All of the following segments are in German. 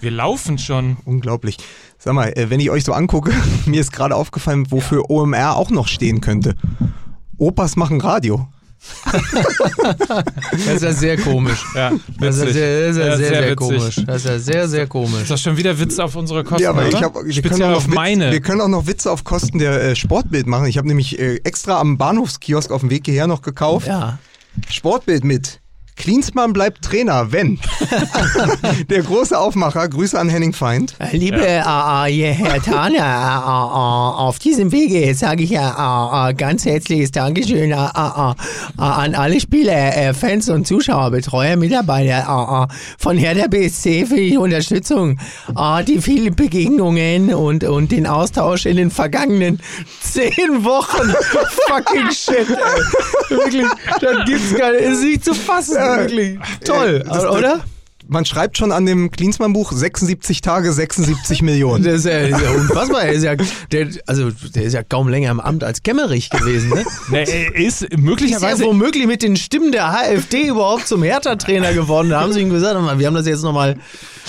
Wir laufen schon. Unglaublich. Sag mal, äh, wenn ich euch so angucke, mir ist gerade aufgefallen, wofür OMR auch noch stehen könnte. Opas machen Radio. Das ist ja sehr komisch. Ja, Das ist ja sehr, sehr, sehr, sehr, komisch. Das ist ja sehr, sehr komisch. Ist das schon wieder Witz auf unsere Kosten, Ja, aber oder? ich hab, wir, können auch auf noch Witz, meine. wir können auch noch Witze auf Kosten der äh, Sportbild machen. Ich habe nämlich äh, extra am Bahnhofskiosk auf dem Weg hierher noch gekauft. Ja. Sportbild mit. Klinsmann bleibt Trainer, wenn. der große Aufmacher, Grüße an Henning Feind. Liebe äh, äh, Herr Thaner, äh, äh, auf diesem Wege sage ich ja äh, äh, ganz herzliches Dankeschön äh, äh, äh, an alle Spieler, äh, Fans und Zuschauer, Betreuer, Mitarbeiter äh, äh, von Hertha BSC für die Unterstützung, äh, die vielen Begegnungen und, und den Austausch in den vergangenen zehn Wochen. Fucking shit, ey. Wirklich, das gibt's gar nicht. Ist nicht zu fassen, wirklich. Toll, das- oder? Man schreibt schon an dem Klinsmann-Buch 76 Tage, 76 Millionen. Der ist ja, ist ja unfassbar. Der ist ja, der, also, der ist ja kaum länger im Amt als Kemmerich gewesen. Ne? Nee, er ist Ist ja möglicherweise womöglich mit den Stimmen der AfD überhaupt zum Hertha-Trainer geworden. Da haben sie ihm gesagt, wir haben das jetzt nochmal,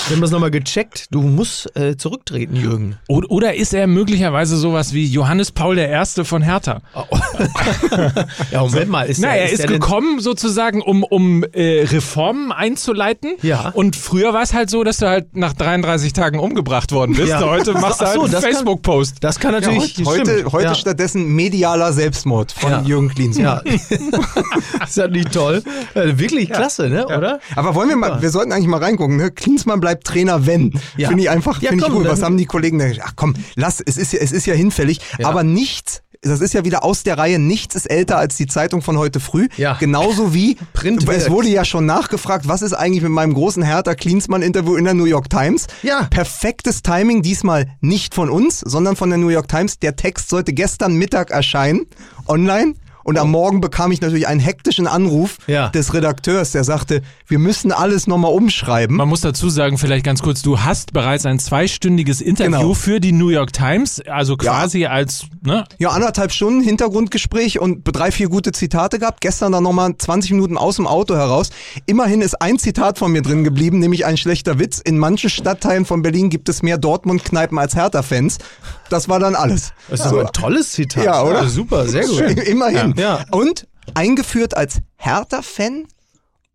wir haben das nochmal gecheckt. Du musst äh, zurücktreten, Jürgen. Oder ist er möglicherweise sowas wie Johannes Paul I. von Hertha? Ja, Moment mal. Ist Na, der, er ist denn- gekommen sozusagen, um, um äh, Reformen einzuleiten. Ja. Und früher war es halt so, dass du halt nach 33 Tagen umgebracht worden bist. Ja. Heute machst du Ach halt so, einen das kann- Facebook-Post. Das kann Ja, natürlich. heute stimmt. heute ja. stattdessen medialer Selbstmord von Ja. Jürgen Klinsmann. Ja. ist das nicht toll? Äh, wirklich klasse, ne? Oder? Aber wollen wir mal, wir sollten eigentlich mal reingucken, ne? Klinsmann bleibt Trainer, wenn. Ja. Finde ich einfach, Ja, finde ich gut. Was haben die Kollegen denn? Ach komm, lass, es ist ja, es ist ja hinfällig. Ja. Aber nichts, das ist ja wieder aus der Reihe, nichts ist älter als die Zeitung von heute früh. Ja. Genauso wie, Print es wurde ja schon nachgefragt, was ist eigentlich mit meinem großen Hertha Klinsmann-Interview in der New York Times? Ja. Perfektes Timing, diesmal nicht von uns, sondern von der New York Times. Der Text sollte gestern Mittag erscheinen, online. Und am Morgen bekam ich natürlich einen hektischen Anruf Ja. des Redakteurs, der sagte, wir müssen alles nochmal umschreiben. Man muss dazu sagen, vielleicht ganz kurz, du hast bereits ein zweistündiges Interview Genau. für die New York Times, also quasi als, ne? Ja, anderthalb Stunden Hintergrundgespräch und drei, vier gute Zitate gehabt. Gestern dann nochmal 20 Minuten aus dem Auto heraus. Immerhin ist ein Zitat von mir drin geblieben, nämlich ein schlechter Witz. In manchen Stadtteilen von Berlin gibt es mehr Dortmund-Kneipen als Hertha-Fans. Das war dann alles. Das ist aber ein tolles Zitat. Ja, oder? super, sehr gut. Immerhin. Ja. Und eingeführt als Hertha-Fan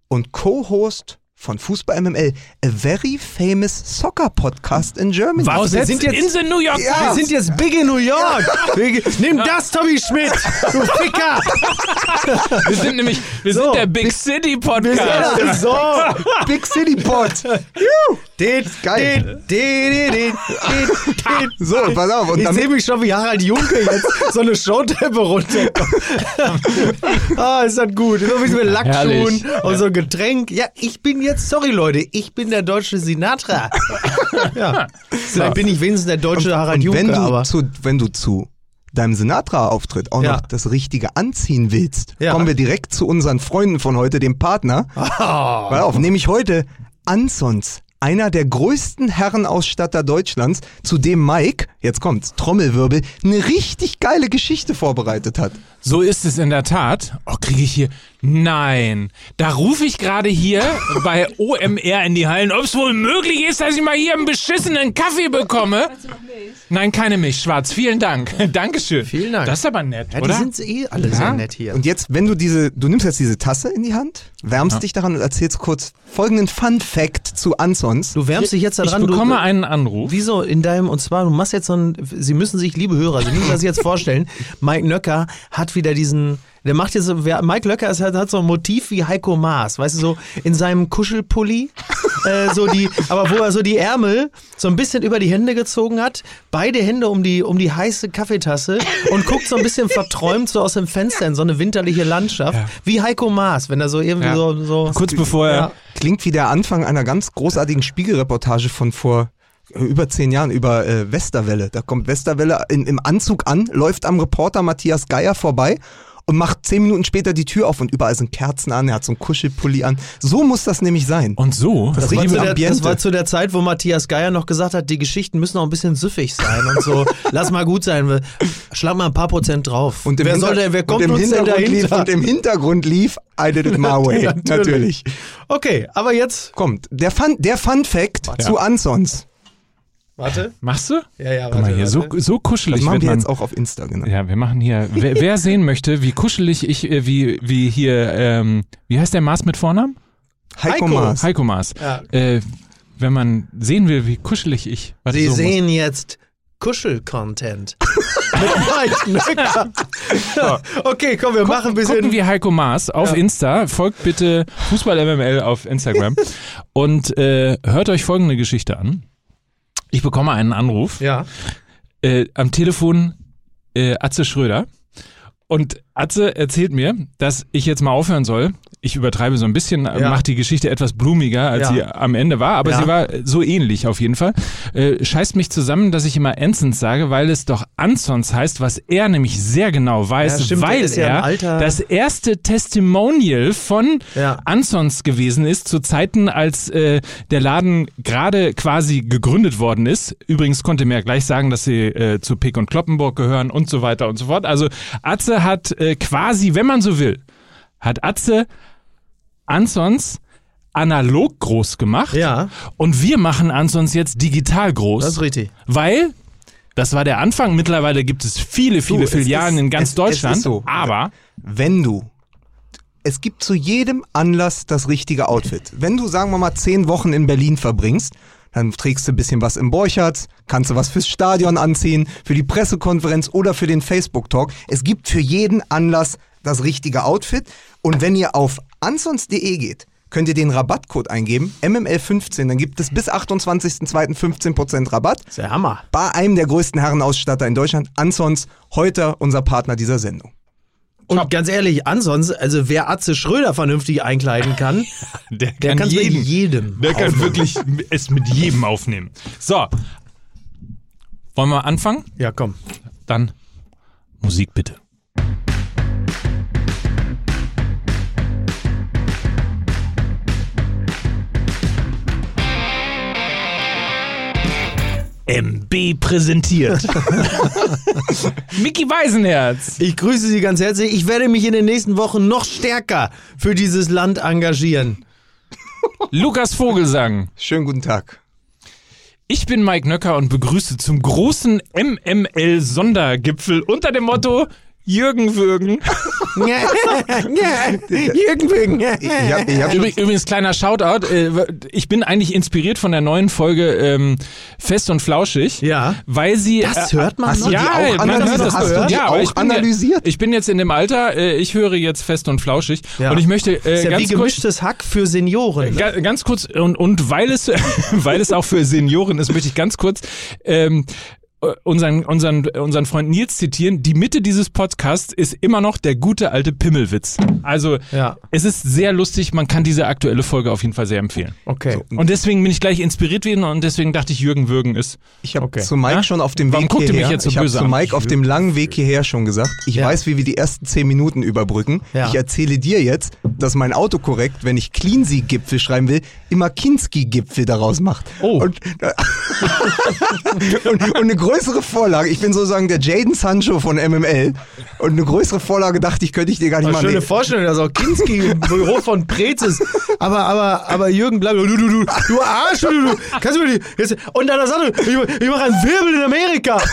und Co-Host von Fußball MML, a very famous soccer podcast in Germany. Was? wir sind jetzt- in the New York Ja. Wir sind jetzt big in New York. Wir- Nimm das, Tommy Schmidt, du Ficker. Wir sind nämlich, wir So, sind der Big City Podcast. Ja, so. Big City Pod. Den, Geil. Den. So, pass auf. Und Ich damit, sehe mich schon wie Harald Junke jetzt so eine Showtreppe runter. ah, ist das gut. So wie mit Lackschuhen Herrlich. und so ein Getränk. Ja, ich bin jetzt, sorry Leute, ich bin der deutsche Sinatra. ja. Vielleicht bin ich wenigstens der deutsche Harald und wenn, Junke, du aber. zu, wenn du zu deinem Sinatra-Auftritt auch Ja. noch das Richtige anziehen willst, Ja. kommen wir direkt zu unseren Freunden von heute, dem Partner. Ah. Pass auf, nämlich heute Ansons. Einer der größten Herrenausstatter Deutschlands, zu dem Mike, jetzt kommt's, Trommelwirbel, eine richtig geile Geschichte vorbereitet hat. So ist es in der Tat. Oh, kriege ich hier. Nein. Da rufe ich gerade hier bei OMR in die Hallen, ob es wohl möglich ist, dass ich mal hier einen beschissenen Kaffee bekomme. Nein, keine Milch, schwarz. Vielen Dank. Dankeschön. Vielen Dank. Das ist aber nett, Ja, die oder? sind eh alle sehr nett hier. Und jetzt, wenn du diese, du nimmst jetzt diese Tasse in die Hand, wärmst dich daran und erzählst kurz folgenden Fun Fact zu Ansons. Du wärmst dich jetzt ich daran. bekomme du, einen Anruf. Wieso in deinem, und zwar, du machst jetzt so ein, Sie müssen sich, liebe Hörer, Sie müssen das jetzt vorstellen, Mike Nöcker hat wieder diesen, der macht jetzt, so- Mike Löcker ist, hat, hat so ein Motiv wie Heiko Maas, weißt du, so in seinem Kuschelpulli, äh, so die, aber wo er so die Ärmel so ein bisschen über die Hände gezogen hat, beide Hände um die, um die heiße Kaffeetasse und guckt so ein bisschen verträumt so aus dem Fenster in so eine winterliche Landschaft, Ja. wie Heiko Maas, wenn er so irgendwie Ja. so, so, Kurz bevor er. Ja. Klingt wie der Anfang einer ganz großartigen Spiegelreportage von vor äh, über zehn Jahren über äh, Westerwelle. Da kommt Westerwelle in, im Anzug an, läuft am Reporter Matthias Geier vorbei und macht zehn Minuten später die Tür auf und überall sind Kerzen an, er hat so einen Kuschelpulli an. So muss das nämlich sein. Und so, Das Das war, zu der, das war zu der Zeit, wo Matthias Geier noch gesagt hat, die Geschichten müssen auch ein bisschen süffig sein und so. Lass mal gut sein. Schlag mal ein paar Prozent drauf. Und wer, soll denn, wer kommt und im uns denn Hintergrund lief, dahinter? Und im Hintergrund lief I did it my way. Natürlich. Okay, aber jetzt. Kommt. Der Fun, der Fun Fact zu Ansons. Warte. machst du? Ja, ja, Guck mal warte, hier, so, warte. so Das kuschelig machen wird wir man. jetzt auch auf Insta, genau. Ja, wir machen hier. Wer, wer sehen möchte, wie kuschelig ich, äh, wie, wie hier, ähm, wie heißt der Maß mit Vornamen? Heiko, Heiko. Maas. Heiko Maß. Ja. Äh, wenn man sehen will, wie kuschelig ich. warte, Sie so muss- sehen jetzt Kuschel-Content. Okay, komm, wir machen ein bisschen. Gucken wir Heiko Maas auf Ja. Insta. Folgt bitte Fußball MML auf Instagram und äh, hört euch folgende Geschichte an. Ich bekomme einen Anruf ja. äh, am Telefon äh, Atze Schröder und Atze erzählt mir, dass ich jetzt mal aufhören soll. Ich übertreibe so ein bisschen, Ja. mache die Geschichte etwas blumiger, als Ja. sie am Ende war, aber Ja. sie war so ähnlich auf jeden Fall. Äh, scheißt mich zusammen, dass ich immer Enzens sage, weil es doch Ansons heißt, was er nämlich sehr genau weiß, stimmt, weil er das erste Testimonial von. Ansons gewesen ist, zu Zeiten, als äh, der Laden gerade quasi gegründet worden ist. Übrigens konnte mir ja gleich sagen, dass sie äh, zu Pick und Kloppenburg gehören und so weiter und so fort. Also Atze hat äh, quasi, wenn man so will, hat Atze Ansons analog groß gemacht Ja, und wir machen Ansons jetzt digital groß. das ist richtig. Weil, das war der Anfang, mittlerweile gibt es viele, viele es Filialen ist- in ganz es- es Deutschland, ist so. aber wenn du es gibt zu jedem Anlass das richtige Outfit. Wenn du, sagen wir mal, zehn Wochen in Berlin verbringst, dann trägst du ein bisschen was im Borchardt, kannst du was fürs Stadion anziehen, für die Pressekonferenz oder für den Facebook-Talk. Es gibt für jeden Anlass das richtige Outfit. Und wenn ihr auf ansons.de geht, könnt ihr den Rabattcode eingeben, MML15, dann gibt es bis 28.02. 15% Rabatt. Der Hammer. Bei einem der größten Herrenausstatter in Deutschland, Ansons, heute unser Partner dieser Sendung. Und ganz ehrlich, ansonsten, also wer Atze Schröder vernünftig einkleiden kann, der der kann kann es mit jeden. jedem. Der kann wirklich es mit jedem aufnehmen. So. Wollen wir anfangen? Ja, komm. Dann Musik bitte. MB präsentiert. Mickey Weisenherz. Ich grüße Sie ganz herzlich. Ich werde mich in den nächsten Wochen noch stärker für dieses Land engagieren. Lukas Vogelsang. Schönen guten Tag. Ich bin Mike Nöcker und begrüße zum großen MML-Sondergipfel unter dem Motto Jürgen Würgen. Jürgen Wegen. Ich hab, ich hab Übrig, übrigens, kleiner Shoutout. äh, Ich bin eigentlich inspiriert von der neuen Folge ähm, Fest und Flauschig. Ja. Weil sie. Das äh, hört man hast du noch? die ja, auch man analysiert? hört das Hast du gehört. die ja, auch ich bin analysiert? Ja, ich bin jetzt in dem Alter, äh, ich höre jetzt fest und flauschig. Ja. Und ich möchte äh, Das ist ja wie ganz kurz. gemischtes Hack für Senioren. Ga- Ganz kurz, und, und weil, es, weil es auch für Senioren ist, möchte ich ganz kurz ähm, äh, unseren, unseren, unseren Freund Nils zitieren. Die Mitte dieses Podcasts ist immer noch der gute alte Pimmelwitz. Also Ja. es ist sehr lustig, man kann diese aktuelle Folge auf jeden Fall sehr empfehlen. Okay. Und deswegen bin ich gleich inspiriert worden und deswegen dachte ich, Jürgen Würgen ist. ich habe Okay. zu Mike Ja? schon auf dem Warum Weg guckt ihr mich hierher, jetzt so ich habe zu an? Mike auf dem langen Weg hierher schon gesagt, ich Ja. weiß, wie wir die ersten zehn Minuten überbrücken. Ja. Ich erzähle dir jetzt, dass mein Autokorrekt, wenn ich Cleansea-Gipfel schreiben will, immer Kinski-Gipfel daraus macht. Oh. Und, und, und eine größere Vorlage, ich bin sozusagen der Jaden Sancho von MML und eine größere Vorlage dachte ich, könnte ich dir gar nicht machen. schöne Nee. Vorstellung, dass auch Kinski im Büro von Preetz ist. Aber, aber, aber Jürgen bleibt, du, du, du, du Arsch, du, du, kannst du mir die, jetzt, und dann sagt er, ich, ich mache einen Wirbel in Amerika.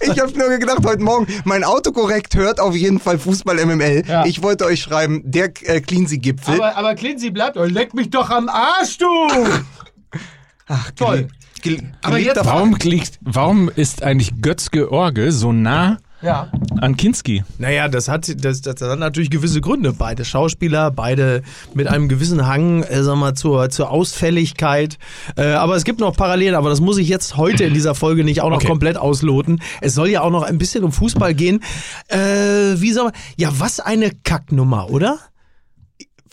Ich habe nur gedacht, heute Morgen, mein Autokorrekt hört auf jeden Fall Fußball MML. Ja. Ich wollte euch schreiben, der äh, Cleansea-Gipfel. Aber, aber Clincy bleibt, leck mich doch am Arsch, du. Ach, toll. Gel Aber jetzt- Warum, liegt, warum ist eigentlich Götzge Orgel so nah Ja. an Kinski? Naja, das hat, das, das hat natürlich gewisse Gründe. Beide Schauspieler, beide mit einem gewissen Hang, äh, sag mal, zur, zur Ausfälligkeit. Äh, aber es gibt noch Parallelen, aber das muss ich jetzt heute in dieser Folge nicht auch noch Okay. komplett ausloten. Es soll ja auch noch ein bisschen um Fußball gehen. Äh, wie soll man, ja, was eine Kacknummer, oder?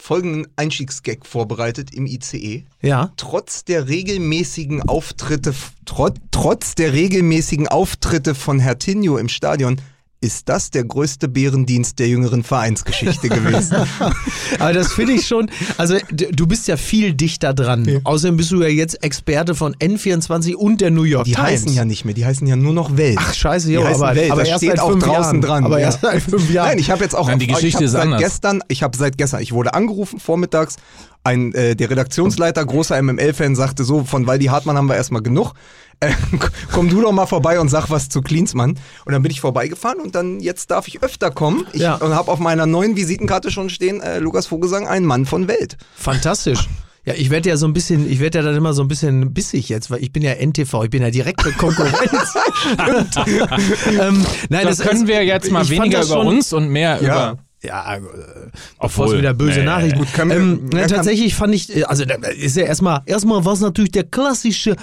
Folgenden Einstiegsgag vorbereitet im ICE. Ja. Trotz der regelmäßigen Auftritte, trot, trotz der regelmäßigen Auftritte von Hertinho im Stadion, ist das der größte Bärendienst der jüngeren Vereinsgeschichte gewesen. Aber das finde ich schon, also du bist ja viel dichter dran. Außerdem bist du ja jetzt Experte von N24 und der New York Die Times. heißen ja nicht mehr, die heißen ja nur noch Welt. Ach scheiße, die jo, heißen aber, Welt, aber das erst steht seit auch fünf draußen Jahren. dran. Aber ja. erst seit fünf Jahren. Nein, ich habe jetzt auch Nein, die ich Geschichte hab ist seit anders. gestern, ich habe seit gestern, ich wurde angerufen vormittags, ein äh, der Redaktionsleiter, großer MML-Fan, sagte so, von Waldi Hartmann haben wir erstmal genug. Äh, komm du doch mal vorbei und sag was zu Klinsmann. Und dann bin ich vorbeigefahren und dann jetzt darf ich öfter kommen. Ich Ja. und habe auf meiner neuen Visitenkarte schon stehen, äh, Lukas Vogelsang, ein Mann von Welt. Fantastisch. Ja, ich werde ja so ein bisschen, ich werde ja dann immer so ein bisschen bissig jetzt, weil ich bin ja NTV, ich bin ja direkte Konkurrenz. ähm, nein, Das können wir jetzt mal weniger das über schon- uns und mehr Ja. über. Ja, äh, bevor es wieder böse nee. Nachrichten. Gut, können wir- ähm, kann- tatsächlich fand ich, äh, also da ist ja erstmal, erstmal war es natürlich der klassische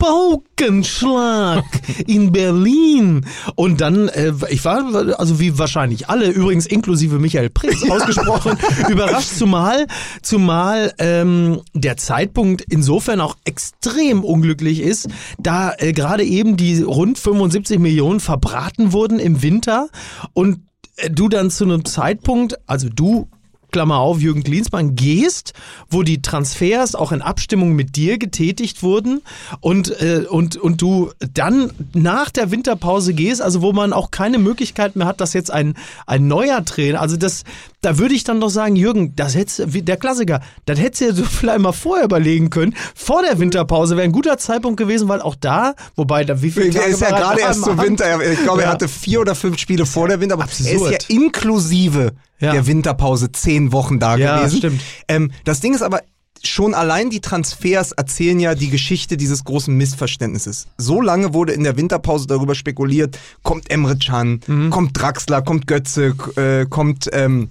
Paukenschlag in Berlin. Und dann, äh, ich war, also wie wahrscheinlich alle, übrigens inklusive Michael Prinz, ausgesprochen überrascht, zumal, zumal ähm, der Zeitpunkt insofern auch extrem unglücklich ist, da äh, gerade eben die rund 75 Millionen verbraten wurden im Winter. Und äh, du dann zu einem Zeitpunkt, also du Klammer auf, Jürgen Klinsmann, gehst, wo die Transfers auch in Abstimmung mit dir getätigt wurden und, äh, und, und du dann nach der Winterpause gehst, also wo man auch keine Möglichkeit mehr hat, dass jetzt ein, ein neuer Trainer, also das, da würde ich dann doch sagen, Jürgen, das hättest, der Klassiker, das hättest du dir so vielleicht mal vorher überlegen können. Vor der Winterpause wäre ein guter Zeitpunkt gewesen, weil auch da, wobei da wie viele Der ist ja er gerade erst Hand? Winter. Er- Ich glaube, Ja. er hatte vier oder fünf Spiele vor der Winter, aber er ist ja inklusive Ja. der Winterpause zehn Wochen da Ja, gewesen. stimmt. Ähm, das Ding ist aber, schon allein die Transfers erzählen ja die Geschichte dieses großen Missverständnisses. So lange wurde in der Winterpause darüber spekuliert, kommt Emre Can, Mhm. kommt Draxler, kommt Götze, äh, kommt, ähm,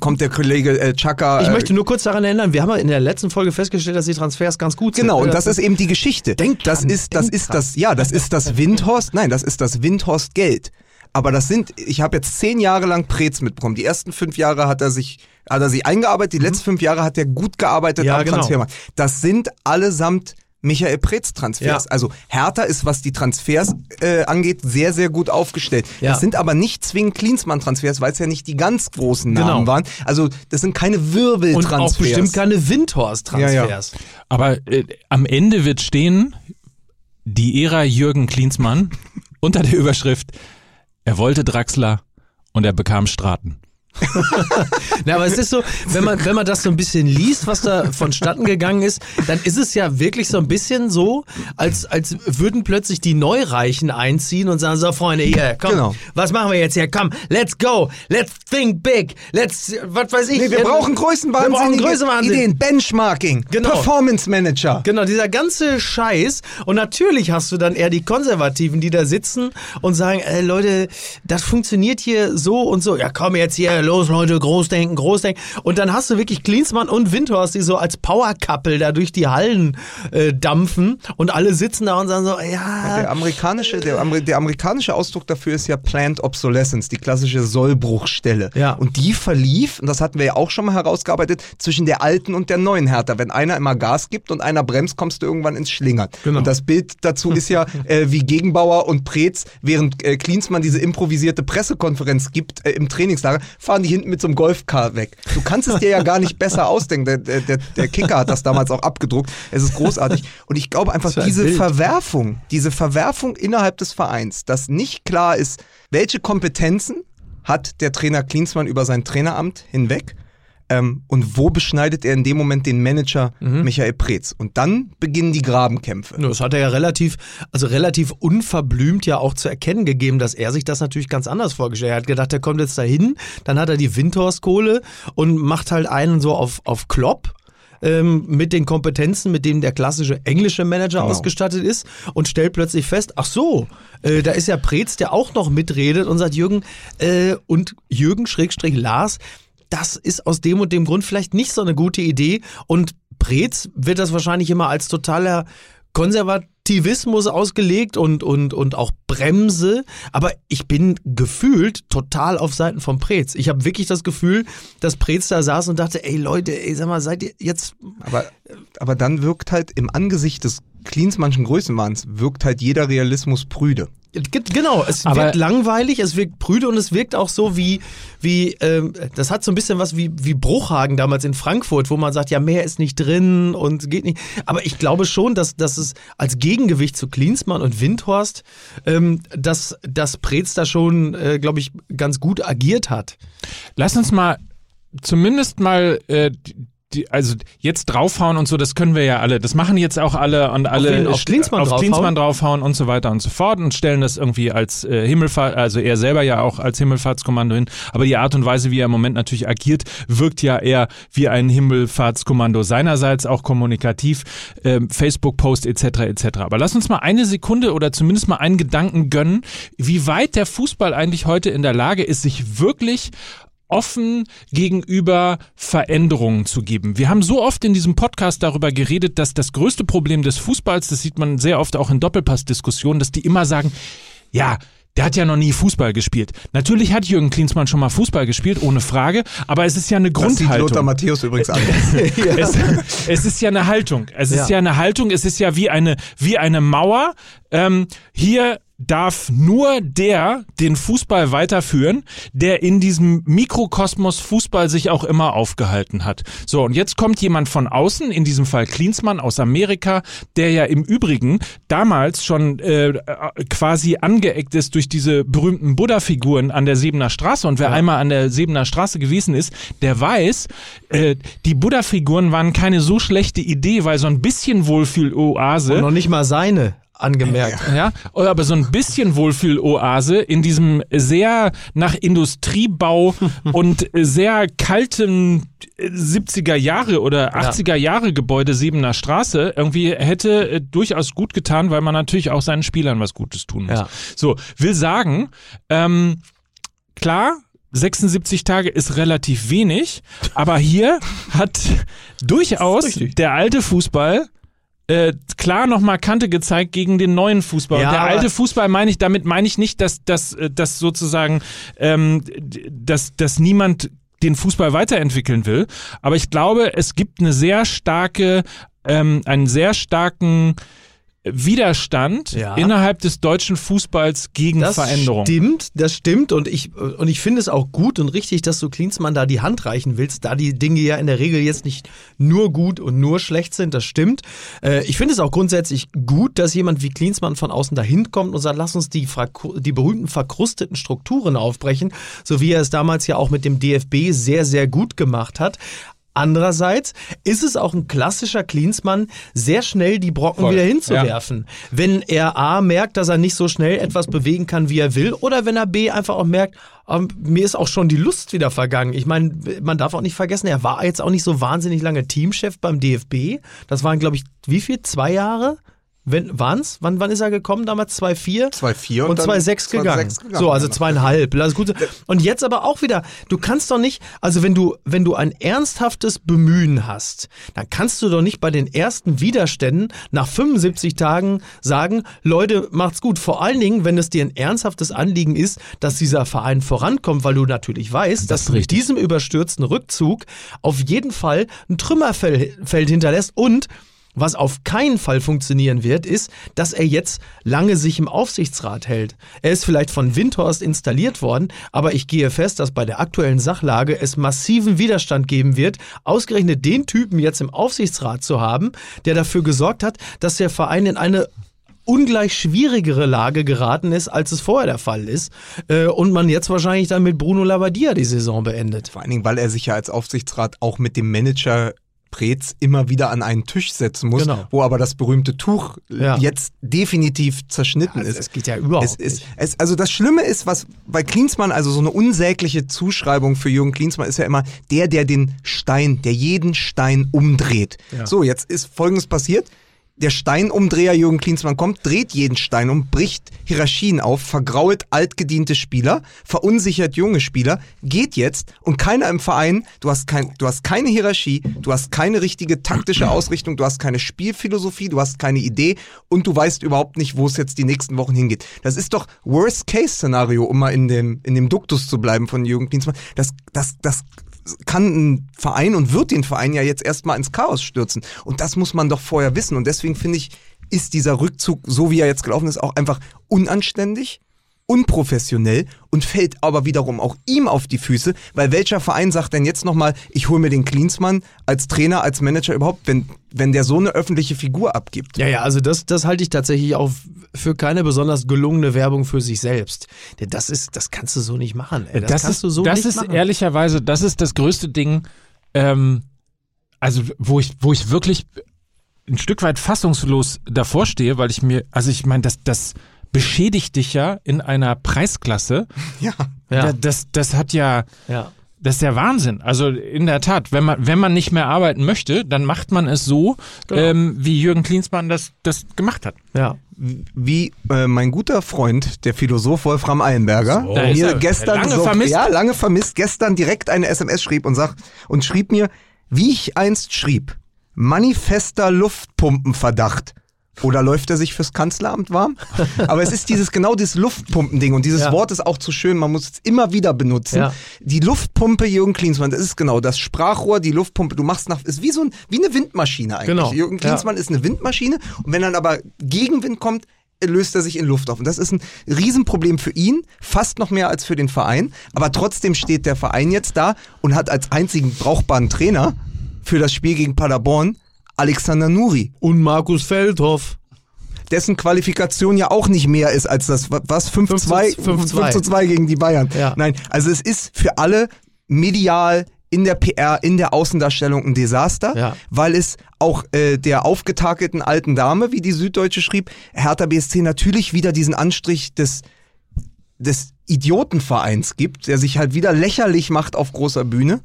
kommt der Kollege äh, Chaka. Ich äh, möchte nur kurz daran erinnern, wir haben ja in der letzten Folge festgestellt, dass die Transfers ganz gut sind. Genau, und Äh, das ist eben die Geschichte. Denk das dran, ist, das ist das, ja, das ist das Windhorst, nein, das ist das Windhorst Geld. Aber das sind, ich habe jetzt zehn Jahre lang Prez mitbekommen. Die ersten fünf Jahre hat er sich, hat er sich eingearbeitet, die letzten fünf Jahre hat er gut gearbeitet Mhm. Ja, am genau. Transfermarkt. Das sind allesamt Michael Preetz Transfers. Ja. Also Hertha ist, was die Transfers äh, angeht, sehr, sehr gut aufgestellt. Ja. Das sind aber nicht zwingend Klinsmann-Transfers, weil es ja nicht die ganz großen Namen Genau. waren. Also das sind keine und Wirbeltransfers. auch bestimmt keine Windhorst-Transfers. Aber äh, am Ende wird stehen, die Ära Jürgen Klinsmann unter der Überschrift, er wollte Draxler und er bekam Straten. Na, aber es ist so, wenn man, wenn man das so ein bisschen liest, was da vonstatten gegangen ist, dann ist es ja wirklich so ein bisschen so, als, als würden plötzlich die Neureichen einziehen und sagen, so Freunde, hier, komm, Genau. was machen wir jetzt hier? Komm, let's go, let's think big, let's, was weiß ich. Nee, wir äh, brauchen Wir brauchen Größenwahnsinn. Ideen, Benchmarking, Genau. Performance Manager. Genau, dieser ganze Scheiß. Und natürlich hast du dann eher die Konservativen, die da sitzen und sagen, äh, Leute, das funktioniert hier so und so. Ja, komm jetzt hier, los Leute, Großdenken, Großdenken. Und dann hast du wirklich Klinsmann und Windhorst, die so als Power-Couple da durch die Hallen äh, dampfen und alle sitzen da und sagen so, ja, Der amerikanische, der, Amer der amerikanische Ausdruck dafür ist ja Planned Obsolescence, die klassische Sollbruchstelle. Ja. Und die verlief, und das hatten wir ja auch schon mal herausgearbeitet, zwischen der alten und der neuen Hertha. Wenn einer immer Gas gibt und einer bremst, kommst du irgendwann ins Schlingern. Genau. Und das Bild dazu ist ja, äh, wie Gegenbauer und Preetz, während äh, Klinsmann diese improvisierte Pressekonferenz gibt äh, im Trainingslager, fahren die hinten mit so einem Golfcar weg. Du kannst es dir ja gar nicht besser ausdenken. Der, der, der, Kicker hat das damals auch abgedruckt. Es ist großartig. Und ich glaube einfach, diese Bild. Verwerfung, diese Verwerfung innerhalb des Vereins, dass nicht klar ist, welche Kompetenzen hat der Trainer Klinsmann über sein Traineramt hinweg ähm, und wo beschneidet er in dem Moment den Manager Michael Preetz. Und dann beginnen die Grabenkämpfe. Das hat er ja relativ, also relativ unverblümt ja auch zu erkennen gegeben, dass er sich das natürlich ganz anders vorgestellt hat. Er hat gedacht, er kommt jetzt dahin, dann hat er die Windhorst-Kohle und macht halt einen so auf, auf Klopp. Ähm, mit den Kompetenzen, mit denen der klassische englische Manager Genau. ausgestattet ist und stellt plötzlich fest, ach so, äh, da ist ja Preetz, der auch noch mitredet und sagt, Jürgen, äh, und Jürgen Schrägstrich Lars, das ist aus dem und dem Grund vielleicht nicht so eine gute Idee. Und Preetz wird das wahrscheinlich immer als totaler Konservativismus ausgelegt und, und, und auch Bremse. Aber ich bin gefühlt total auf Seiten von Preetz. Ich habe wirklich das Gefühl, dass Preetz da saß und dachte, ey Leute, ey, sag mal, seid ihr jetzt... Aber, aber dann wirkt halt im Angesicht des Klinsmannschen Größenwahns, wirkt halt jeder Realismus prüde. Ge- Genau, es Aber- wirkt langweilig, es wirkt prüde und es wirkt auch so wie, wie ähm, das hat so ein bisschen was wie, wie Bruchhagen damals in Frankfurt, wo man sagt, ja, mehr ist nicht drin und geht nicht. Aber ich glaube schon, dass, dass es als Gegengewicht zu Klinsmann und Windhorst, ähm, dass, dass Preetz da schon, äh, glaube ich, ganz gut agiert hat. Lass uns mal zumindest mal äh, die, also jetzt draufhauen und so, das können wir ja alle. Das machen jetzt auch alle und alle wen? Auf Klinsmann auf draufhauen? Klinsmann draufhauen und so weiter und so fort und stellen das irgendwie als äh, Himmelfahrt, also er selber ja auch als Himmelfahrtskommando hin. Aber die Art und Weise, wie er im Moment natürlich agiert, wirkt ja eher wie ein Himmelfahrtskommando seinerseits, auch kommunikativ, ähm, Facebook-Post etc. etc. Aber lass uns mal eine Sekunde oder zumindest mal einen Gedanken gönnen, wie weit der Fußball eigentlich heute in der Lage ist, sich wirklich offen gegenüber Veränderungen zu geben. Wir haben so oft in diesem Podcast darüber geredet, dass das größte Problem des Fußballs, das sieht man sehr oft auch in Doppelpass-Diskussionen, dass die immer sagen, ja, der hat ja noch nie Fußball gespielt. Natürlich hat Jürgen Klinsmann schon mal Fußball gespielt, ohne Frage, aber es ist ja eine Das sieht. Lothar Matthäus übrigens an. Es, es ist ja eine Haltung. Es ist Ja. ja eine Haltung. Es ist ja wie eine, wie eine Mauer. Ähm, hier darf nur der den Fußball weiterführen, der in diesem Mikrokosmos Fußball sich auch immer aufgehalten hat. So, und jetzt kommt jemand von außen, in diesem Fall Klinsmann aus Amerika, der ja im Übrigen damals schon äh, quasi angeeckt ist durch diese berühmten Buddha-Figuren an der Sebener Straße. Und wer einmal an der Sebener Straße gewesen ist, der weiß, äh, die Buddha-Figuren waren keine so schlechte Idee, weil so ein bisschen Wohlfühl-Oase Und noch nicht mal seine angemerkt. ja, oder aber so ein bisschen Wohlfühl-Oase in diesem sehr nach Industriebau und sehr kalten 70er Jahre oder 80er Jahre Gebäude Siebener Straße irgendwie hätte äh, durchaus gut getan, weil man natürlich auch seinen Spielern was Gutes tun muss. Ja. So, will sagen, ähm, klar, 76 Tage ist relativ wenig, aber hier hat durchaus der alte Fußball äh, klar nochmal Kante gezeigt gegen den neuen Fußball. Ja, Und der alte Fußball meine ich, damit meine ich nicht, dass, dass, äh, dass sozusagen, ähm, dass, dass niemand den Fußball weiterentwickeln will. Aber ich glaube, es gibt eine sehr starke, ähm, einen sehr starken Widerstand Ja. innerhalb des deutschen Fußballs gegen Das Veränderung. stimmt, das stimmt und ich und ich finde es auch gut und richtig, dass du Klinsmann da die Hand reichen willst, da die Dinge ja in der Regel jetzt nicht nur gut und nur schlecht sind, das stimmt. Äh, ich finde es auch grundsätzlich gut, dass jemand wie Klinsmann von außen dahin kommt und sagt, lass uns die, die berühmten verkrusteten Strukturen aufbrechen, so wie er es damals ja auch mit dem DFB sehr, sehr gut gemacht hat. Andererseits ist es auch ein klassischer Klinsmann, sehr schnell die Brocken Voll, wieder ja. hinzuwerfen. Wenn er A merkt, dass er nicht so schnell etwas bewegen kann, wie er will, oder wenn er B einfach auch merkt, ähm, mir ist auch schon die Lust wieder vergangen. Ich meine, man darf auch nicht vergessen, er war jetzt auch nicht so wahnsinnig lange Teamchef beim DFB. Das waren, glaube ich, wie viel? Zwei Jahre? Wenn, waren's? Wann, wann ist er gekommen? Damals 2,4? 2,4 und, und dann 2,6 gegangen. 2,6 gegangen. So, also zweieinhalb. Lass gut. Und jetzt aber auch wieder, du kannst doch nicht, also wenn du, wenn du ein ernsthaftes Bemühen hast, dann kannst du doch nicht bei den ersten Widerständen nach 75 Tagen sagen, Leute, macht's gut. Vor allen Dingen, wenn es dir ein ernsthaftes Anliegen ist, dass dieser Verein vorankommt, weil du natürlich weißt, dass ist du mit diesem überstürzten Rückzug auf jeden Fall ein Trümmerfeld Feld hinterlässt und was auf keinen Fall funktionieren wird, ist, dass er jetzt lange sich im Aufsichtsrat hält. Er ist vielleicht von Windhorst installiert worden, aber ich gehe fest, dass bei der aktuellen Sachlage es massiven Widerstand geben wird, ausgerechnet den Typen jetzt im Aufsichtsrat zu haben, der dafür gesorgt hat, dass der Verein in eine ungleich schwierigere Lage geraten ist, als es vorher der Fall ist. Äh, Und man jetzt wahrscheinlich dann mit Bruno Labbadia die Saison beendet. Vor allen Dingen, weil er sich ja als Aufsichtsrat auch mit dem Manager Preetz immer wieder an einen Tisch setzen muss, Genau. wo aber das berühmte Tuch Ja. jetzt definitiv zerschnitten Also, ist. es geht ja überhaupt es nicht. Es, also das Schlimme ist, was bei Klinsmann, also so eine unsägliche Zuschreibung für Jürgen Klinsmann ist ja immer der, der den Stein, der jeden Stein umdreht. Ja. So, jetzt ist Folgendes passiert. Der Steinumdreher Jürgen Klinsmann kommt, dreht jeden Stein um, bricht Hierarchien auf, vergrault altgediente Spieler, verunsichert junge Spieler, geht jetzt und keiner im Verein, du hast, kein, du hast keine Hierarchie, du hast keine richtige taktische Ausrichtung, du hast keine Spielphilosophie, du hast keine Idee und du weißt überhaupt nicht, wo es jetzt die nächsten Wochen hingeht. Das ist doch Worst-Case-Szenario, um mal in dem, in dem Duktus zu bleiben von Jürgen Klinsmann. Das, das, das kann ein Verein und wird den Verein ja jetzt erstmal ins Chaos stürzen. Und das muss man doch vorher wissen. Und deswegen finde ich ist dieser Rückzug, so wie er jetzt gelaufen ist, auch einfach unanständig, unprofessionell und fällt aber wiederum auch ihm auf die Füße, weil welcher Verein sagt denn jetzt nochmal, ich hole mir den Klinsmann als Trainer, als Manager überhaupt, wenn, wenn der so eine öffentliche Figur abgibt? Ja, ja, also das, das halte ich tatsächlich auch für keine besonders gelungene Werbung für sich selbst. Denn das ist, das kannst du so nicht machen. Ey. Das, das kannst ist, du so das nicht ist machen. ehrlicherweise, das ist das größte Ding, ähm, also wo ich, wo ich wirklich ein Stück weit fassungslos davor stehe, weil ich mir, also ich meine, das, das beschädigt dich ja in einer Preisklasse. Ja. Ja. Da- Das, das hat ja, Ja. das ist der Wahnsinn. Also in der Tat, wenn man, wenn man nicht mehr arbeiten möchte, dann macht man es so, Genau. ähm, wie Jürgen Klinsmann das, das gemacht hat. Ja. wie äh, mein guter Freund, der Philosoph Wolfram Eilenberger, ist mir er. gestern Lange so, vermisst. ja lange vermisst, gestern direkt eine SMS schrieb und sagt und schrieb mir, wie ich einst schrieb, manifester Luftpumpenverdacht. Oder läuft er sich fürs Kanzleramt warm? Aber es ist dieses genau dieses Luftpumpending und dieses Ja. Wort ist auch zu schön, man muss es immer wieder benutzen. Ja. Die Luftpumpe Jürgen Klinsmann, das ist genau das Sprachrohr, die Luftpumpe, du machst nach ist wie so ein wie eine Windmaschine eigentlich. Genau. Jürgen Ja. Klinsmann ist eine Windmaschine und wenn dann aber Gegenwind kommt, löst er sich in Luft auf. Und das ist ein Riesenproblem für ihn, fast noch mehr als für den Verein. Aber trotzdem steht der Verein jetzt da und hat als einzigen brauchbaren Trainer für das Spiel gegen Paderborn Alexander Nuri, Und Markus Feldhoff. dessen Qualifikation ja auch nicht mehr ist als das, wa- was, 5-2 5 zu 2. 5 zu 2 gegen die Bayern. Ja. Nein, also es ist für alle medial in der PR, in der Außendarstellung ein Desaster, Ja. weil es auch äh, der aufgetakelten alten Dame, wie die Süddeutsche schrieb, Hertha BSC natürlich wieder diesen Anstrich des des Idiotenvereins gibt, der sich halt wieder lächerlich macht auf großer Bühne.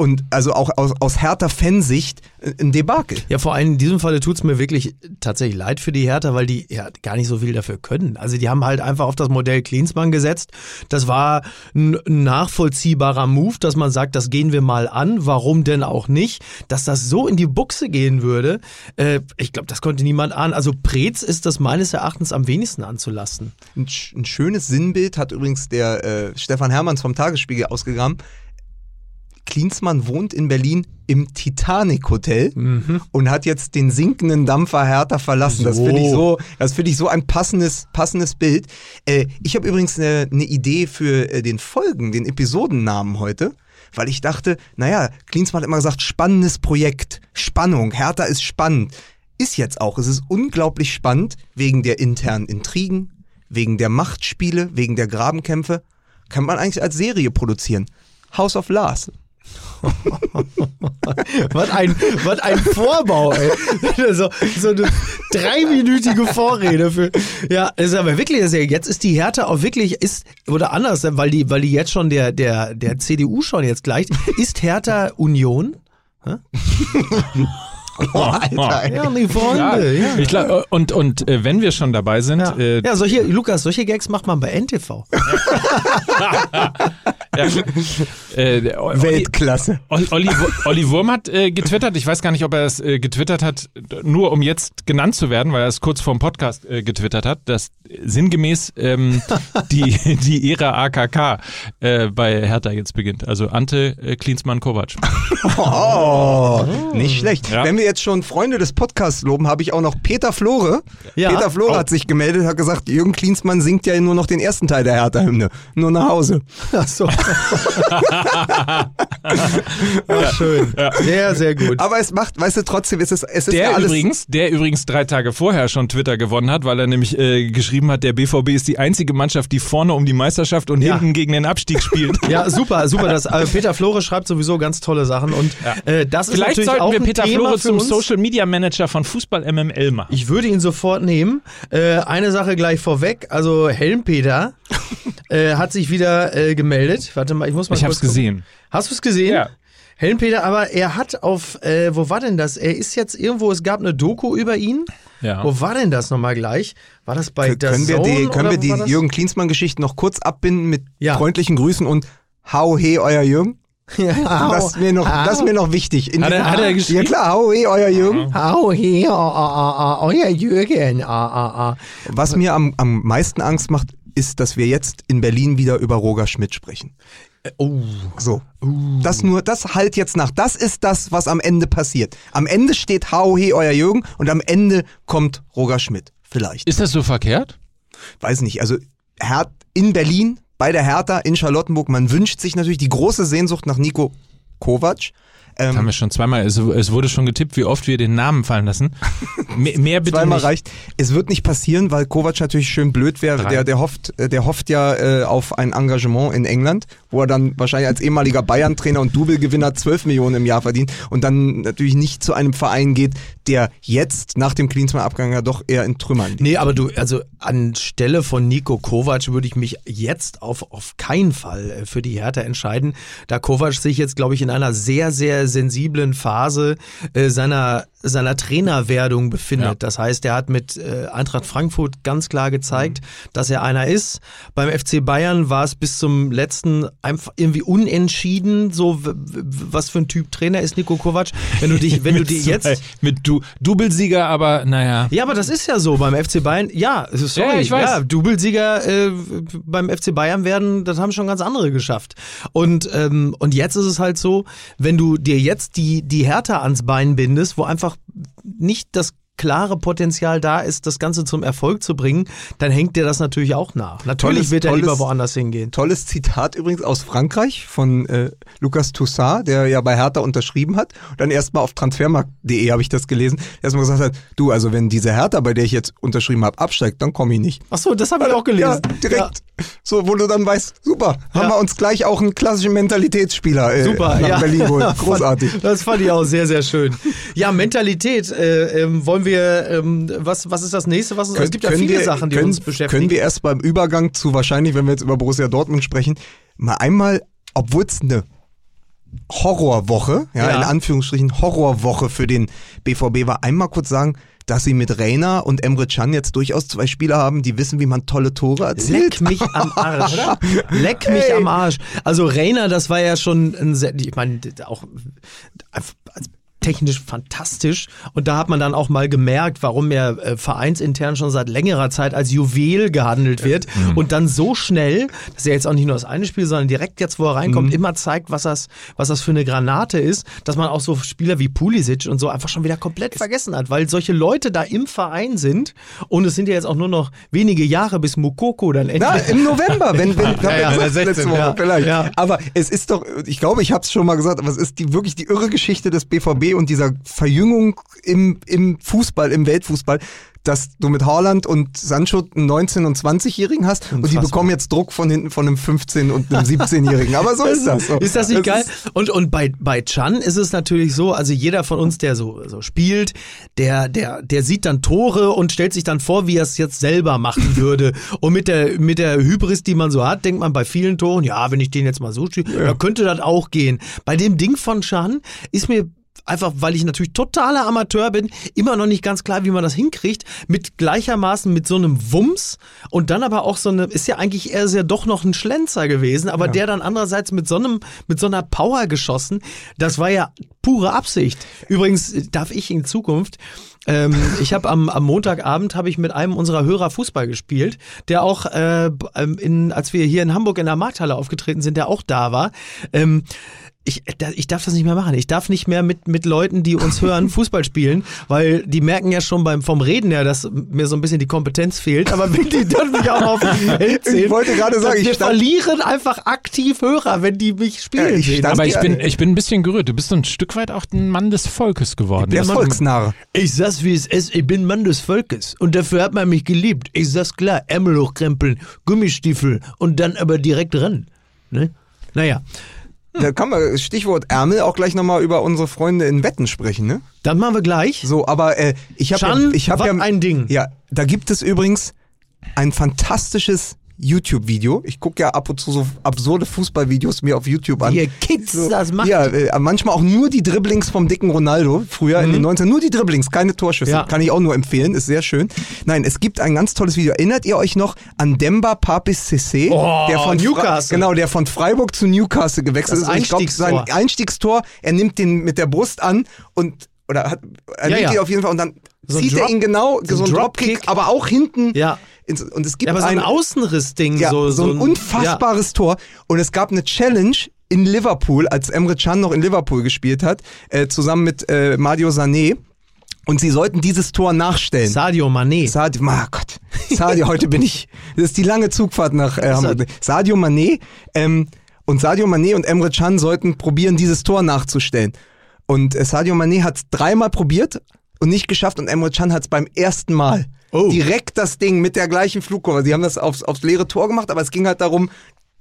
Und also auch aus, aus härter Fansicht äh, ein Debakel. Ja, vor allem in diesem Falle tut's mir wirklich tatsächlich leid für die Hertha, weil die ja gar nicht so viel dafür können. Also die haben halt einfach auf das Modell Klinsmann gesetzt. Das war ein nachvollziehbarer Move, dass man sagt, das gehen wir mal an. Warum denn auch nicht? Dass das so in die Buchse gehen würde, äh, ich glaube, das konnte niemand ahnen. Also Preetz ist das meines Erachtens am wenigsten anzulassen. Ein, ein schönes Sinnbild hat übrigens der äh, Stefan Hermanns vom Tagesspiegel ausgegraben. Klinsmann wohnt in Berlin im Titanic Hotel und hat jetzt den sinkenden Dampfer Hertha verlassen. Das So. finde ich so, das finde ich so ein passendes, passendes Bild. Äh, ich habe übrigens eine, eine Idee für äh, den Folgen, den Episodennamen heute. Weil ich dachte, naja, Klinsmann hat immer gesagt, spannendes Projekt, Spannung, Hertha ist spannend. Ist jetzt auch. Es ist unglaublich spannend wegen der internen Intrigen, wegen der Machtspiele, wegen der Grabenkämpfe. Kann man eigentlich als Serie produzieren. House of Lars. Was ein, was ein Vorbau, ey. So, so eine dreiminütige Vorrede für. Ja, ist aber wirklich, jetzt ist die Härte auch wirklich, ist, oder anders, weil die, weil die jetzt schon der, der, der CDU schon jetzt gleicht. Ist Hertha Union? Oh, Alter. Ja, die Freunde, ja. Ich glaub, und und äh, wenn wir schon dabei sind, Ja. äh, ja, solche, Lukas, solche Gags macht man bei NTV. Ja, äh, Olli, Weltklasse. Olli, Olli, Olli Wurm hat äh, getwittert, ich weiß gar nicht, ob er es äh, getwittert hat, nur um jetzt genannt zu werden, weil er es kurz vor dem Podcast äh, getwittert hat, dass sinngemäß ähm, die, die Ära AKK äh, bei Hertha jetzt beginnt. Also Ante äh, Klinsmann-Kovac. Oh, nicht schlecht. Ja. Wenn wir jetzt schon Freunde des Podcasts loben, habe ich auch noch Peter Flore. Ja. Peter Flore Oh. hat sich gemeldet, hat gesagt, Jürgen Klinsmann singt ja nur noch den ersten Teil der Hertha-Hymne. Nur nach Hause. Ach so. Ach, schön. Sehr, sehr gut. Aber es macht, weißt du, trotzdem ist es, es ist Der ja alles. übrigens, der übrigens drei Tage vorher schon Twitter gewonnen hat, weil er nämlich äh, geschrieben hat, der BVB ist die einzige Mannschaft, die vorne um die Meisterschaft und Ja. hinten gegen den Abstieg spielt. Ja, super, super. Das, äh, Peter Flore schreibt sowieso ganz tolle Sachen und äh, das ist Vielleicht natürlich sollten auch wir Peter Thema Flore zum uns. Social Media Manager von Fußball MML machen. Ich würde ihn sofort nehmen. Äh, eine Sache gleich vorweg. Also Helmpeter äh, hat sich wieder äh, Warte mal, ich muss mal Ich kurz hab's gucken. gesehen. Hast du es gesehen? Ja. Helmpeter, aber er hat auf, äh, wo war denn das? Er ist jetzt irgendwo, es gab eine Doku über ihn. Ja. Wo war denn das nochmal gleich? War das bei der können wir die, können wir die? Jürgen Klinsmann-Geschichte noch kurz abbinden mit Ja. freundlichen Grüßen und Hau he, euer Jürgen? Das ist mir noch, das ist mir noch wichtig. In Hat er- hat er ja geschrieben? klar, hau he, euer Jürgen. Au, hier, ah, ah, ah, euer Jürgen, ah, ah, ah. Was mir am, am meisten Angst macht, ist, dass wir jetzt in Berlin wieder über Roger Schmidt sprechen. Oh. So. Das nur, das halt jetzt nach. Das ist das, was am Ende passiert. Am Ende steht HOH euer Jürgen und am Ende kommt Roger Schmidt. Vielleicht. Ist das so verkehrt? Weiß nicht. Also Her in Berlin, bei der Hertha, in Charlottenburg, man wünscht sich natürlich die große Sehnsucht nach Nico Kovac. Ähm, haben wir schon zweimal, es, es, wurde schon getippt, wie oft wir den Namen fallen lassen. mehr, mehr bitte Zweimal nicht. reicht. Es wird nicht passieren, weil Kovac natürlich schön blöd wäre. Der, der hofft, äh, der hofft ja äh, auf ein Engagement in England, wo er dann wahrscheinlich als ehemaliger Bayern-Trainer und Double-Gewinner 12 Millionen im Jahr verdient und dann natürlich nicht zu einem Verein geht, der jetzt nach dem Klinsmann-Abgang ja doch eher in Trümmern liegt. Nee, aber du, also anstelle von Nico Kovac würde ich mich jetzt auf, auf keinen Fall äh, für die Hertha entscheiden, da Kovac sich jetzt, glaube ich, in einer sehr, sehr sensiblen Phase äh, seiner seiner Trainerwerdung befindet. Ja. Das heißt, er hat mit äh, Eintracht Frankfurt ganz klar gezeigt, mhm. dass er einer ist. Beim FC Bayern war es bis zum letzten einfach irgendwie unentschieden, so was für ein Typ Trainer ist Nico Kovac. Wenn du dich, wenn du dir jetzt mit du Doublesieger, aber naja. Ja, aber das ist ja so beim FC Bayern. Ja, sorry, ja, ich weiß. Ja, Doublesieger äh, beim FC Bayern werden, das haben schon ganz andere geschafft. Und ähm, und jetzt ist es halt so, wenn du dir jetzt die die Härte ans Bein bindest, wo einfach nicht das klare Potenzial da ist, das Ganze zum Erfolg zu bringen, dann hängt dir das natürlich auch nach. Natürlich tolles, wird er tolles, lieber woanders hingehen. Tolles Zitat übrigens aus Frankreich von äh, Lucas Toussaint, der ja bei Hertha unterschrieben hat. Und dann erstmal auf transfermarkt.de habe ich das gelesen. Erstmal gesagt hat, du, also wenn diese Hertha, bei der ich jetzt unterschrieben habe, absteigt, dann komme ich nicht. Ach so, das habe ich auch gelesen. Ja, direkt. Ja. So, wo du dann weißt, super, haben wir uns gleich auch einen klassischen Mentalitätsspieler äh, super, nach ja. Berlin geholt. Großartig. das fand ich auch sehr, sehr schön. Ja, Mentalität, äh, äh, wollen wir wir, ähm, was, was ist das nächste? Was, Kön es gibt ja viele wir, Sachen, die können, uns beschäftigen. Können wir erst beim Übergang zu wahrscheinlich, wenn wir jetzt über Borussia Dortmund sprechen, mal einmal, obwohl es eine Horrorwoche, ja, ja, in Anführungsstrichen Horrorwoche für den BVB war, einmal kurz sagen, dass sie mit Reina und Emre Can jetzt durchaus zwei Spieler haben, die wissen, wie man tolle Tore erzielt. Leck mich am Arsch. Leck mich hey. am Arsch. Also Reina, das war ja schon ein sehr, ich meine, auch technisch fantastisch. Und da hat man dann auch mal gemerkt, warum er äh, vereinsintern schon seit längerer Zeit als Juwel gehandelt wird. Mhm. Und dann so schnell, dass er jetzt auch nicht nur das eine Spiel, sondern direkt jetzt, wo er reinkommt, mhm. immer zeigt, was das, was das für eine Granate ist, dass man auch so Spieler wie Pulisic und so einfach schon wieder komplett vergessen hat, weil solche Leute da im Verein sind und es sind ja jetzt auch nur noch wenige Jahre bis Mukoko dann endlich. Na, im November, wenn, wenn, ja, ja, ja, 16, ja, vielleicht. Ja. Aber es ist doch, ich glaube, ich habe es schon mal gesagt, aber es ist die, wirklich die irre Geschichte des BVB und dieser Verjüngung im, im Fußball, im Weltfußball, dass du mit Haaland und Sancho einen 19- und 20-Jährigen hast Unfassbar. und die bekommen jetzt Druck von hinten von einem 15- und einem 17-Jährigen. Aber so ist das. So. Ist das nicht geil? Und, und bei, bei Chan ist es natürlich so, also jeder von uns, der so, so spielt, der, der, der sieht dann Tore und stellt sich dann vor, wie er es jetzt selber machen würde. und mit der, mit der Hybris, die man so hat, denkt man bei vielen Toren, ja, wenn ich den jetzt mal so spiele, ja. dann könnte das auch gehen. Bei dem Ding von Chan ist mir einfach weil ich natürlich totaler Amateur bin, immer noch nicht ganz klar, wie man das hinkriegt, mit gleichermaßen mit so einem Wumms und dann aber auch so eine, ist ja eigentlich eher sehr doch noch ein Schlenzer gewesen, aber ja. der dann andererseits mit so einem, mit so einer Power geschossen, das war ja pure Absicht. Übrigens darf ich in Zukunft ähm, ich habe am, am Montagabend habe ich mit einem unserer Hörer Fußball gespielt, der auch, äh, in, als wir hier in Hamburg in der Markthalle aufgetreten sind, der auch da war. Ähm, ich, ich darf das nicht mehr machen. Ich darf nicht mehr mit, mit Leuten, die uns hören, Fußball spielen, weil die merken ja schon beim, vom Reden her, dass mir so ein bisschen die Kompetenz fehlt. Aber wenn die dann mich auch auf Feld sehen, Ich wollte gerade sagen, wir verlieren einfach aktiv Hörer, wenn die mich spielen. Ja, ich sehen. Aber ich bin, ich bin ein bisschen gerührt. Du bist so ein Stück weit auch ein Mann des Volkes geworden. Der Volksnarr. Ich sag's wie es ist, ich bin Mann des Volkes. Und dafür hat man mich geliebt. Ich sag's klar, Ärmel hochkrempeln, Gummistiefel und dann aber direkt ran. Ne? Naja. Da kann man, Stichwort Ärmel, auch gleich nochmal über unsere Freunde in Wetten sprechen, ne? Dann machen wir gleich. So, aber äh, ich habe ja, ich hab ja ein Ding. Ja, da gibt es übrigens ein fantastisches YouTube-Video. Ich gucke ja ab und zu so absurde Fußballvideos mir auf YouTube an. Ihr Kids so, das macht. Ja, äh, manchmal auch nur die Dribblings vom dicken Ronaldo. Früher mhm. in den 90 nur die Dribblings, keine Torschüsse. Ja. Kann ich auch nur empfehlen, ist sehr schön. Nein, es gibt ein ganz tolles Video. Erinnert ihr euch noch an Demba Papis Cissé? Oh, der von Newcastle. genau, der von Freiburg zu Newcastle gewechselt das ist. Und ich glaube, sein Einstiegstor, er nimmt den mit der Brust an und oder hat, er ja, ja. ihn auf jeden Fall und dann so zieht er ihn genau, so, so ein Dropkick, Dropkick, aber auch hinten ja ins, und es gibt Ja, aber so ein ein, Außenriss-Ding. ja, so, so, ein unfassbares Tor und es gab eine Challenge in Liverpool, als Emre Can noch in Liverpool gespielt hat, äh, zusammen mit äh, Mario Sané und sie sollten dieses Tor nachstellen. Sadio Mané. Sadio, oh Gott, Sadio, heute bin ich, das ist die lange Zugfahrt nach äh, Hamburg. Sadio Mané, ähm, und Sadio Mané und Emre Can sollten probieren, dieses Tor nachzustellen. Und äh, Sadio Mané hat es dreimal probiert und nicht geschafft und Emre Can hat es beim ersten Mal. Oh. Direkt das Ding mit der gleichen Flugkurve. Sie haben das aufs, aufs leere Tor gemacht, aber es ging halt darum,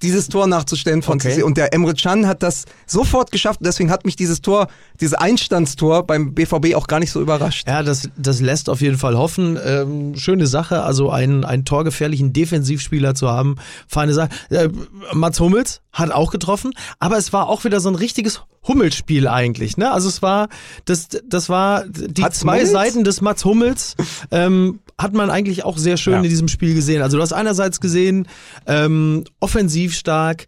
dieses Tor nachzustellen von Okay. Cissé. Und der Emre Can hat das sofort geschafft und deswegen hat mich dieses Tor, dieses Einstandstor beim BVB auch gar nicht so überrascht. Ja, das, das lässt auf jeden Fall hoffen. Ähm, schöne Sache, also einen, einen torgefährlichen Defensivspieler zu haben. Feine Sache. Äh, Mats Hummels hat auch getroffen, aber es war auch wieder so ein richtiges Hummelspiel eigentlich. Ne? Also es war, das, das war die Mats zwei Hummels? Seiten des Mats Hummels. Ähm, hat man eigentlich auch sehr schön Ja. in diesem Spiel gesehen. Also du hast einerseits gesehen, ähm, offensiv stark,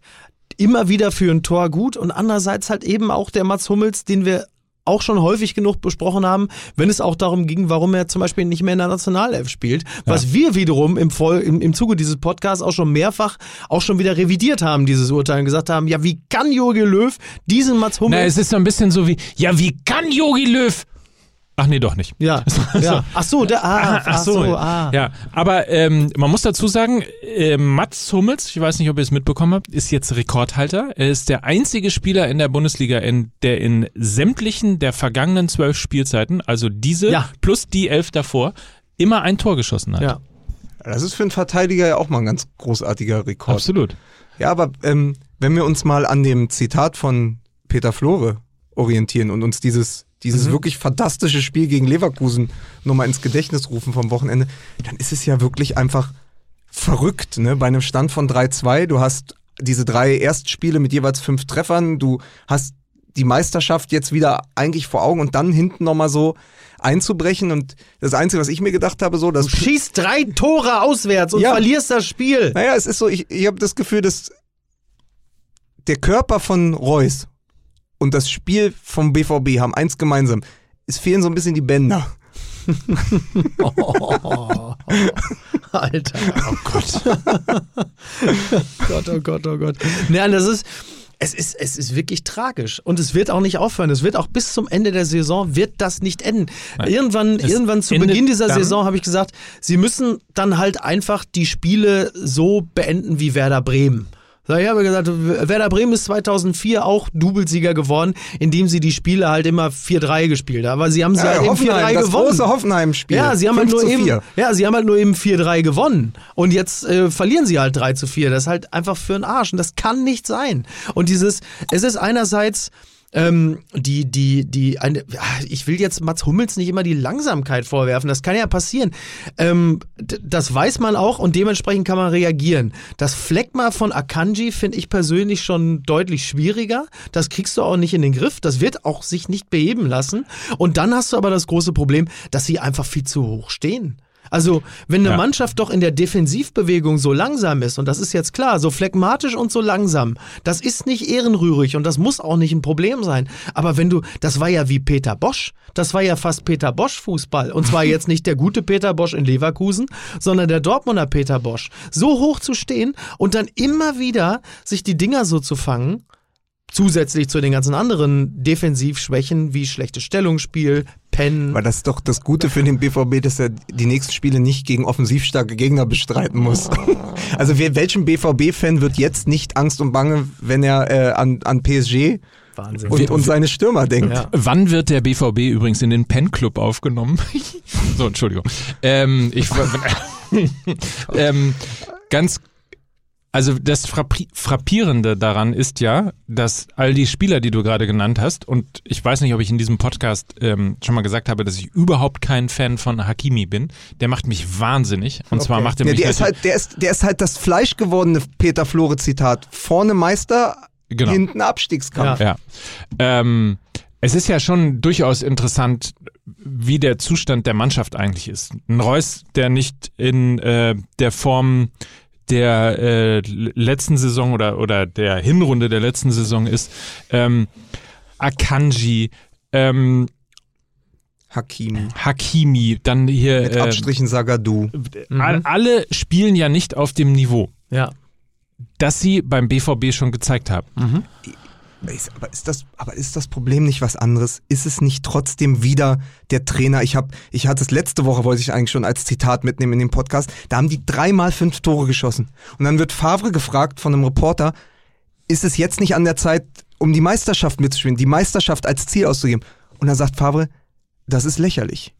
immer wieder für ein Tor gut und andererseits halt eben auch der Mats Hummels, den wir auch schon häufig genug besprochen haben, wenn es auch darum ging, warum er zum Beispiel nicht mehr in der Nationalelf spielt, was wir wiederum im, Voll, im, im Zuge dieses Podcasts auch schon mehrfach auch schon wieder revidiert haben, dieses Urteil, und gesagt haben, ja, wie kann Jogi Löw diesen Mats Na, Hummels... es ist so ein bisschen so wie, ja, wie kann Yogi Löw? Ach nee, doch nicht. ja, ja. Ach so, der, ah, Ach so, ah. ja. Aber ähm, man muss dazu sagen, äh, Mats Hummels, ich weiß nicht, ob ihr es mitbekommen habt, ist jetzt Rekordhalter. Er ist der einzige Spieler in der Bundesliga, in, der in sämtlichen der vergangenen zwölf Spielzeiten, also diese Ja. plus die elf davor, immer ein Tor geschossen hat. Ja. Das ist für einen Verteidiger ja auch mal ein ganz großartiger Rekord. Absolut. Ja, aber ähm, wenn wir uns mal an dem Zitat von Peter Flore orientieren und uns dieses, dieses wirklich fantastische Spiel gegen Leverkusen nochmal ins Gedächtnis rufen vom Wochenende, dann ist es ja wirklich einfach verrückt, ne? Bei einem Stand von 3-2, du hast diese drei Erstspiele mit jeweils fünf Treffern, du hast die Meisterschaft jetzt wieder eigentlich vor Augen und dann hinten nochmal so einzubrechen und das Einzige, was ich mir gedacht habe, so, dass Du schießt drei Tore auswärts und Ja. verlierst das Spiel. naja, es ist so, ich, ich habe das Gefühl, dass der Körper von Reus und das Spiel vom BVB haben eins gemeinsam. Es fehlen so ein bisschen die Bänder. Oh, Alter. Oh Gott. Gott, oh Gott, oh Gott. Nein, das ist. Es ist, es ist wirklich tragisch und es wird auch nicht aufhören. Es wird auch bis zum Ende der Saison wird das nicht enden. Irgendwann, Es irgendwann zu Beginn dieser Saison habe ich gesagt, sie müssen dann halt einfach die Spiele so beenden wie Werder Bremen. So, Ich habe gesagt, Werder Bremen ist 2004 auch Doublesieger geworden, indem sie die Spiele halt immer 4-3 gespielt haben. Aber sie haben sie halt eben 4-3 das gewonnen. große Hoffenheim-Spiel. Ja, sie haben halt 5 nur zu eben, 4. ja, sie haben halt nur eben 4-3 gewonnen. Und jetzt äh, verlieren sie halt 3 zu 4. Das ist halt einfach für den Arsch. Und das kann nicht sein. Und dieses, es ist einerseits ähm, die, die, die, eine, ich will jetzt Mats Hummels nicht immer die Langsamkeit vorwerfen. Das kann ja passieren. Ähm, das weiß man auch und dementsprechend kann man reagieren. Das Fleckma von Akanji finde ich persönlich schon deutlich schwieriger. Das kriegst du auch nicht in den Griff. Das wird auch sich nicht beheben lassen. Und dann hast du aber das große Problem, dass sie einfach viel zu hoch stehen. Also, wenn eine Ja. Mannschaft doch in der Defensivbewegung so langsam ist, und das ist jetzt klar, so phlegmatisch und so langsam, das ist nicht ehrenrührig und das muss auch nicht ein Problem sein. Aber wenn du, das war ja wie Peter Bosch, das war ja fast Peter Bosch Fußball. Und zwar jetzt nicht der gute Peter Bosch in Leverkusen, sondern der Dortmunder Peter Bosch. So hoch zu stehen und dann immer wieder sich die Dinger so zu fangen, zusätzlich zu den ganzen anderen Defensivschwächen wie schlechtes Stellungsspiel, Pennen. Weil das ist doch das Gute für den BVB, dass er die nächsten Spiele nicht gegen offensiv starke Gegner bestreiten muss. Also wer, welchem BVB-Fan wird jetzt nicht Angst und Bange, wenn er äh, an, an PSG Wahnsinn. und, und seine Stürmer denkt? Ja. Wann wird der BVB übrigens in den Pen Club aufgenommen? so, Entschuldigung. Ähm, ich, ähm, ganz, also das Frappi- Frappierende daran ist ja, dass all die Spieler, die du gerade genannt hast, und ich weiß nicht, ob ich in diesem Podcast ähm, schon mal gesagt habe, dass ich überhaupt kein Fan von Hakimi bin. Der macht mich wahnsinnig. Und zwar macht er Ja, mich der, ist halt, der, ist, der ist halt das fleischgewordene Peter Flore-Zitat. Vorne Meister, Genau. hinten Abstiegskampf. Ja. Ähm, es ist ja schon durchaus interessant, wie der Zustand der Mannschaft eigentlich ist. Ein Reus, der nicht in äh, der Form der äh, letzten Saison oder, oder der Hinrunde der letzten Saison ist. Ähm, Akanji, ähm, Hakimi. Hakimi, dann hier Mit äh, Abstrichen Sagadu. all- alle spielen ja nicht auf dem Niveau, Ja. das sie beim BVB schon gezeigt haben. Ist, aber, ist das, aber ist das Problem nicht was anderes? Ist es nicht trotzdem wieder der Trainer? Ich, hab, ich hatte es letzte Woche, wollte ich eigentlich schon als Zitat mitnehmen in dem Podcast. Da haben die dreimal fünf Tore geschossen. Und dann wird Favre gefragt von einem Reporter, ist es jetzt nicht an der Zeit, um die Meisterschaft mitzuspielen, die Meisterschaft als Ziel auszugeben? Und dann sagt Favre, das ist lächerlich.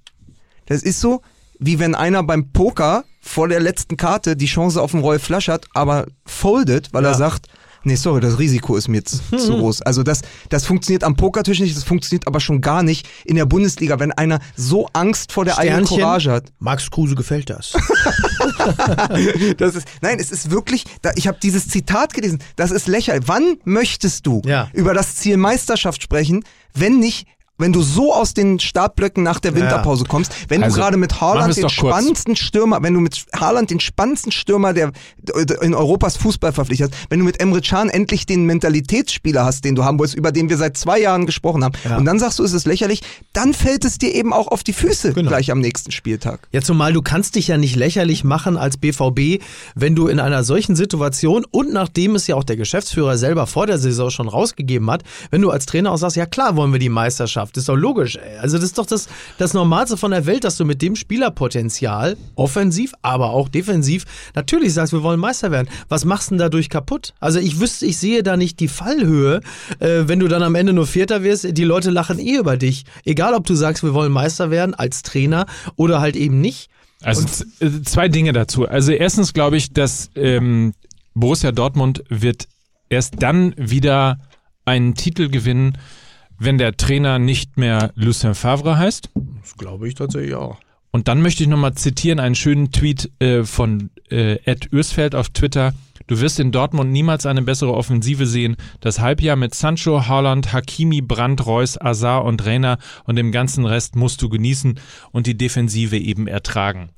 Das ist so, wie wenn einer beim Poker vor der letzten Karte die Chance auf einen Rolf Flasch hat, aber foldet, weil Ja. er sagt, nee, sorry, das Risiko ist mir jetzt zu groß. Also das, das funktioniert am Pokertisch nicht, das funktioniert aber schon gar nicht in der Bundesliga, wenn einer so Angst vor der eigenen Sternchen. Courage hat. Max Kruse gefällt das. Das ist, nein, es ist wirklich, da, ich habe dieses Zitat gelesen, das ist lächerlich. Wann möchtest du Ja. über das Ziel Meisterschaft sprechen, wenn nicht wenn du so aus den Startblöcken nach der Winterpause kommst, wenn Also, du gerade mit Haaland den spannendsten Stürmer, wenn du mit Haaland den spannendsten Stürmer der in Europas Fußball verpflichtet hast, wenn du mit Emre Can endlich den Mentalitätsspieler hast, den du haben wolltest, über den wir seit zwei Jahren gesprochen haben, Ja. und dann sagst du, es ist lächerlich, dann fällt es dir eben auch auf die Füße Genau. gleich am nächsten Spieltag. Ja, zumal du kannst dich ja nicht lächerlich machen als BVB, wenn du in einer solchen Situation und nachdem es ja auch der Geschäftsführer selber vor der Saison schon rausgegeben hat, wenn du als Trainer auch sagst, ja klar wollen wir die Meisterschaft, ist doch logisch. ey. Also das ist doch das, das Normalste von der Welt, dass du mit dem Spielerpotenzial, offensiv, aber auch defensiv, natürlich sagst, wir wollen Meister werden. Was machst du denn dadurch kaputt? Also ich wüsste, ich sehe da nicht die Fallhöhe, äh, wenn du dann am Ende nur Vierter wirst, die Leute lachen eh über dich. Egal, ob du sagst, wir wollen Meister werden als Trainer oder halt eben nicht. Also äh, zwei Dinge dazu. Also erstens glaube ich, dass ähm, Borussia Dortmund wird erst dann wieder einen Titel gewinnen, wenn der Trainer nicht mehr Lucien Favre heißt. Das glaube ich tatsächlich auch. Und dann möchte ich nochmal zitieren, einen schönen Tweet äh, von äh, Ed Ürsfeld auf Twitter. Du wirst in Dortmund niemals eine bessere Offensive sehen. Das Halbjahr mit Sancho, Haaland, Hakimi, Brandt, Reus, Azar und Reiner und dem ganzen Rest musst du genießen und die Defensive eben ertragen.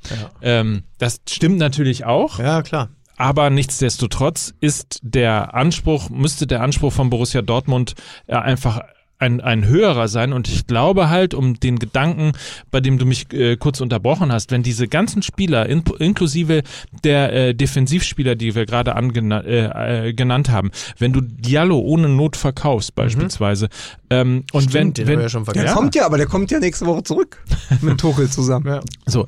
Ähm, das stimmt natürlich auch. Ja, klar. Aber nichtsdestotrotz ist der Anspruch, müsste der Anspruch von Borussia Dortmund äh, einfach ein, ein höherer sein. Und ich glaube halt, um den Gedanken, bei dem du mich äh, kurz unterbrochen hast, wenn diese ganzen Spieler, in, inklusive der äh, Defensivspieler, die wir gerade angena- äh, äh, genannt haben, wenn du Diallo ohne Not verkaufst beispielsweise, ähm, und wenn, den wenn haben wir ja schon Der vergessen. kommt ja, aber der kommt ja nächste Woche zurück mit Tuchel zusammen. Ja. So.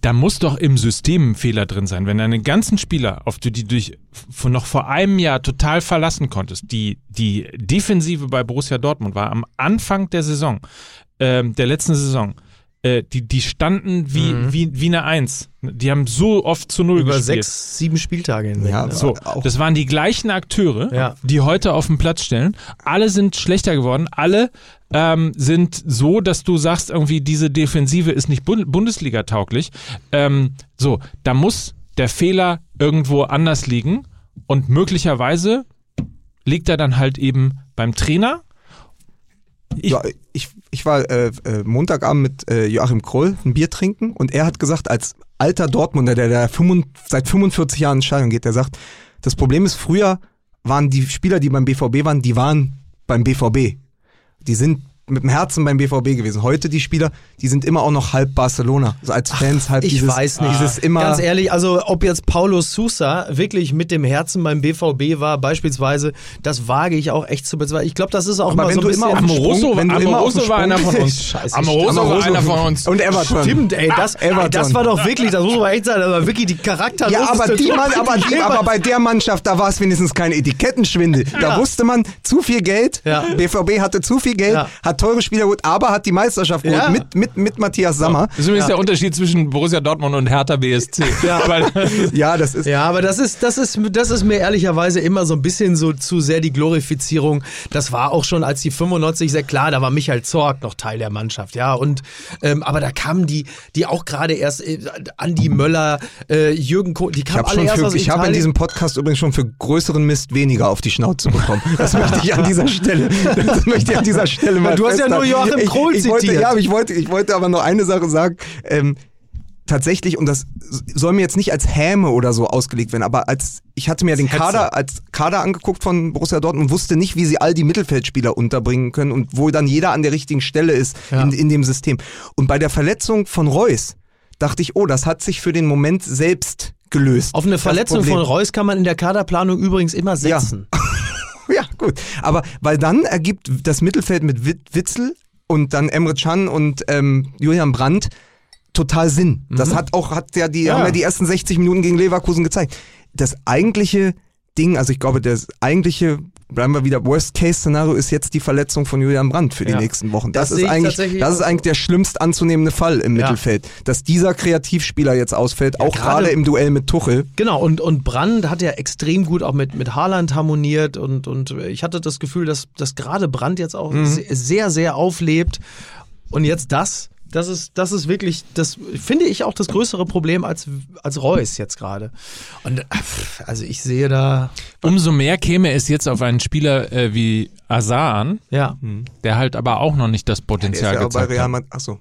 Da muss doch im System ein Fehler drin sein. Wenn deine ganzen Spieler, auf die du dich noch vor einem Jahr total verlassen konntest, die, die Defensive bei Borussia Dortmund war am Anfang der Saison, ähm, der letzten Saison, äh, die, die standen wie, wie, wie eine Eins. Die haben so oft zu Null Über gespielt. sechs, sieben Spieltage hinweg. Ja, ne? So, das waren die gleichen Akteure, Ja. die heute auf den Platz stellen. Alle sind schlechter geworden. Alle ähm, sind so, dass du sagst, irgendwie diese Defensive ist nicht Bund Bundesliga tauglich. Ähm, so, da muss der Fehler irgendwo anders liegen und möglicherweise liegt er dann halt eben beim Trainer. Ich, ja, ich, ich war äh, äh, Montagabend mit äh, Joachim Kroll ein Bier trinken und er hat gesagt, als alter Dortmunder, der, der 45, seit 45 Jahren in Stadion geht, der sagt, das Problem ist, früher waren die Spieler, die beim BVB waren, die waren beim BVB. Die sind mit dem Herzen beim BVB gewesen. Heute die Spieler, die sind immer auch noch halb Barcelona. So als Fans halt Ich dieses, weiß nicht. dieses immer. Ganz ehrlich, also ob jetzt Paulo Sousa wirklich mit dem Herzen beim BVB war, beispielsweise, das wage ich auch echt zu bezweifeln. Ich glaube, das ist auch Aber mal wenn so ein du bisschen... immer Amoroso, Sprung- wenn du immer auf Amoroso war einer Sprung von uns. Scheiße, Amoroso war einer von uns. Und Everton. Stimmt, ey, das, ey, Everton. das war doch wirklich, das muss man echt sagen, das war wirklich die charakterloseste Ja, aber, die Mann, aber, die, aber bei der Mannschaft, da war es wenigstens kein Etikettenschwindel. Da Ja. wusste man, zu viel Geld, Ja. BVB hatte zu viel Geld, Ja. hat teure Spieler geholt, aber hat die Meisterschaft geholt Ja. mit, mit, mit Matthias Sammer. Das ist übrigens der Unterschied zwischen Borussia Dortmund und Hertha BSC. Ja. Ja, das ist. Ja, aber das ist, das ist, das ist mir ehrlicherweise immer so ein bisschen so zu sehr die Glorifizierung. Das war auch schon, als die 95 sehr klar, da war Michael Zorg noch Teil der Mannschaft, ja. Und ähm, aber da kamen die, die auch gerade erst äh, Andi Möller, äh, Jürgen Kohl, die kamen alle schon erst für, aus ich habe in diesem Podcast übrigens schon für größeren Mist weniger auf die Schnauze bekommen. Das möchte ich an dieser Stelle, das möchte ich an dieser Stelle mal Du hast ja nur Joachim ich, Krohl ich wollte, zitiert. Ja, aber ich wollte, ich wollte aber noch eine Sache sagen. Ähm, tatsächlich, und das soll mir jetzt nicht als Häme oder so ausgelegt werden, aber als ich hatte mir den Hetze. Kader als Kader angeguckt von Borussia Dortmund und wusste nicht, wie sie all die Mittelfeldspieler unterbringen können und wo dann jeder an der richtigen Stelle ist Ja. in, in dem System. Und bei der Verletzung von Reus dachte ich, oh, das hat sich für den Moment selbst gelöst. Auf eine Verletzung von Reus kann man in der Kaderplanung übrigens immer setzen. Ja, gut. Aber weil dann ergibt das Mittelfeld mit Wit- Witzel und dann Emre Can und ähm, Julian Brandt total Sinn. Das hat auch, hat ja die, Ja. haben ja die ersten 60 Minuten gegen Leverkusen gezeigt. Das eigentliche Ding, also ich glaube, das eigentliche, bleiben wir wieder, Worst-Case-Szenario ist jetzt die Verletzung von Julian Brandt für die Ja. nächsten Wochen. Das Das, ist ich eigentlich, das ist eigentlich der schlimmst anzunehmende Fall im Ja. Mittelfeld. Dass dieser Kreativspieler jetzt ausfällt, auch gerade- im Duell mit Tuchel. Genau, und, und Brand hat ja extrem gut auch mit, mit Haaland harmoniert und, und ich hatte das Gefühl, dass, dass gerade Brand jetzt auch se- sehr, sehr auflebt. Und jetzt das, das ist, das ist wirklich, das finde ich auch das größere Problem als, als Reus jetzt gerade. Und äh, also ich sehe da, Umso mehr käme es jetzt auf einen Spieler äh, wie Azar an, ja, der halt aber auch noch nicht das Der ist Potenzial ja auch bei gezeigt Real hat. Achso.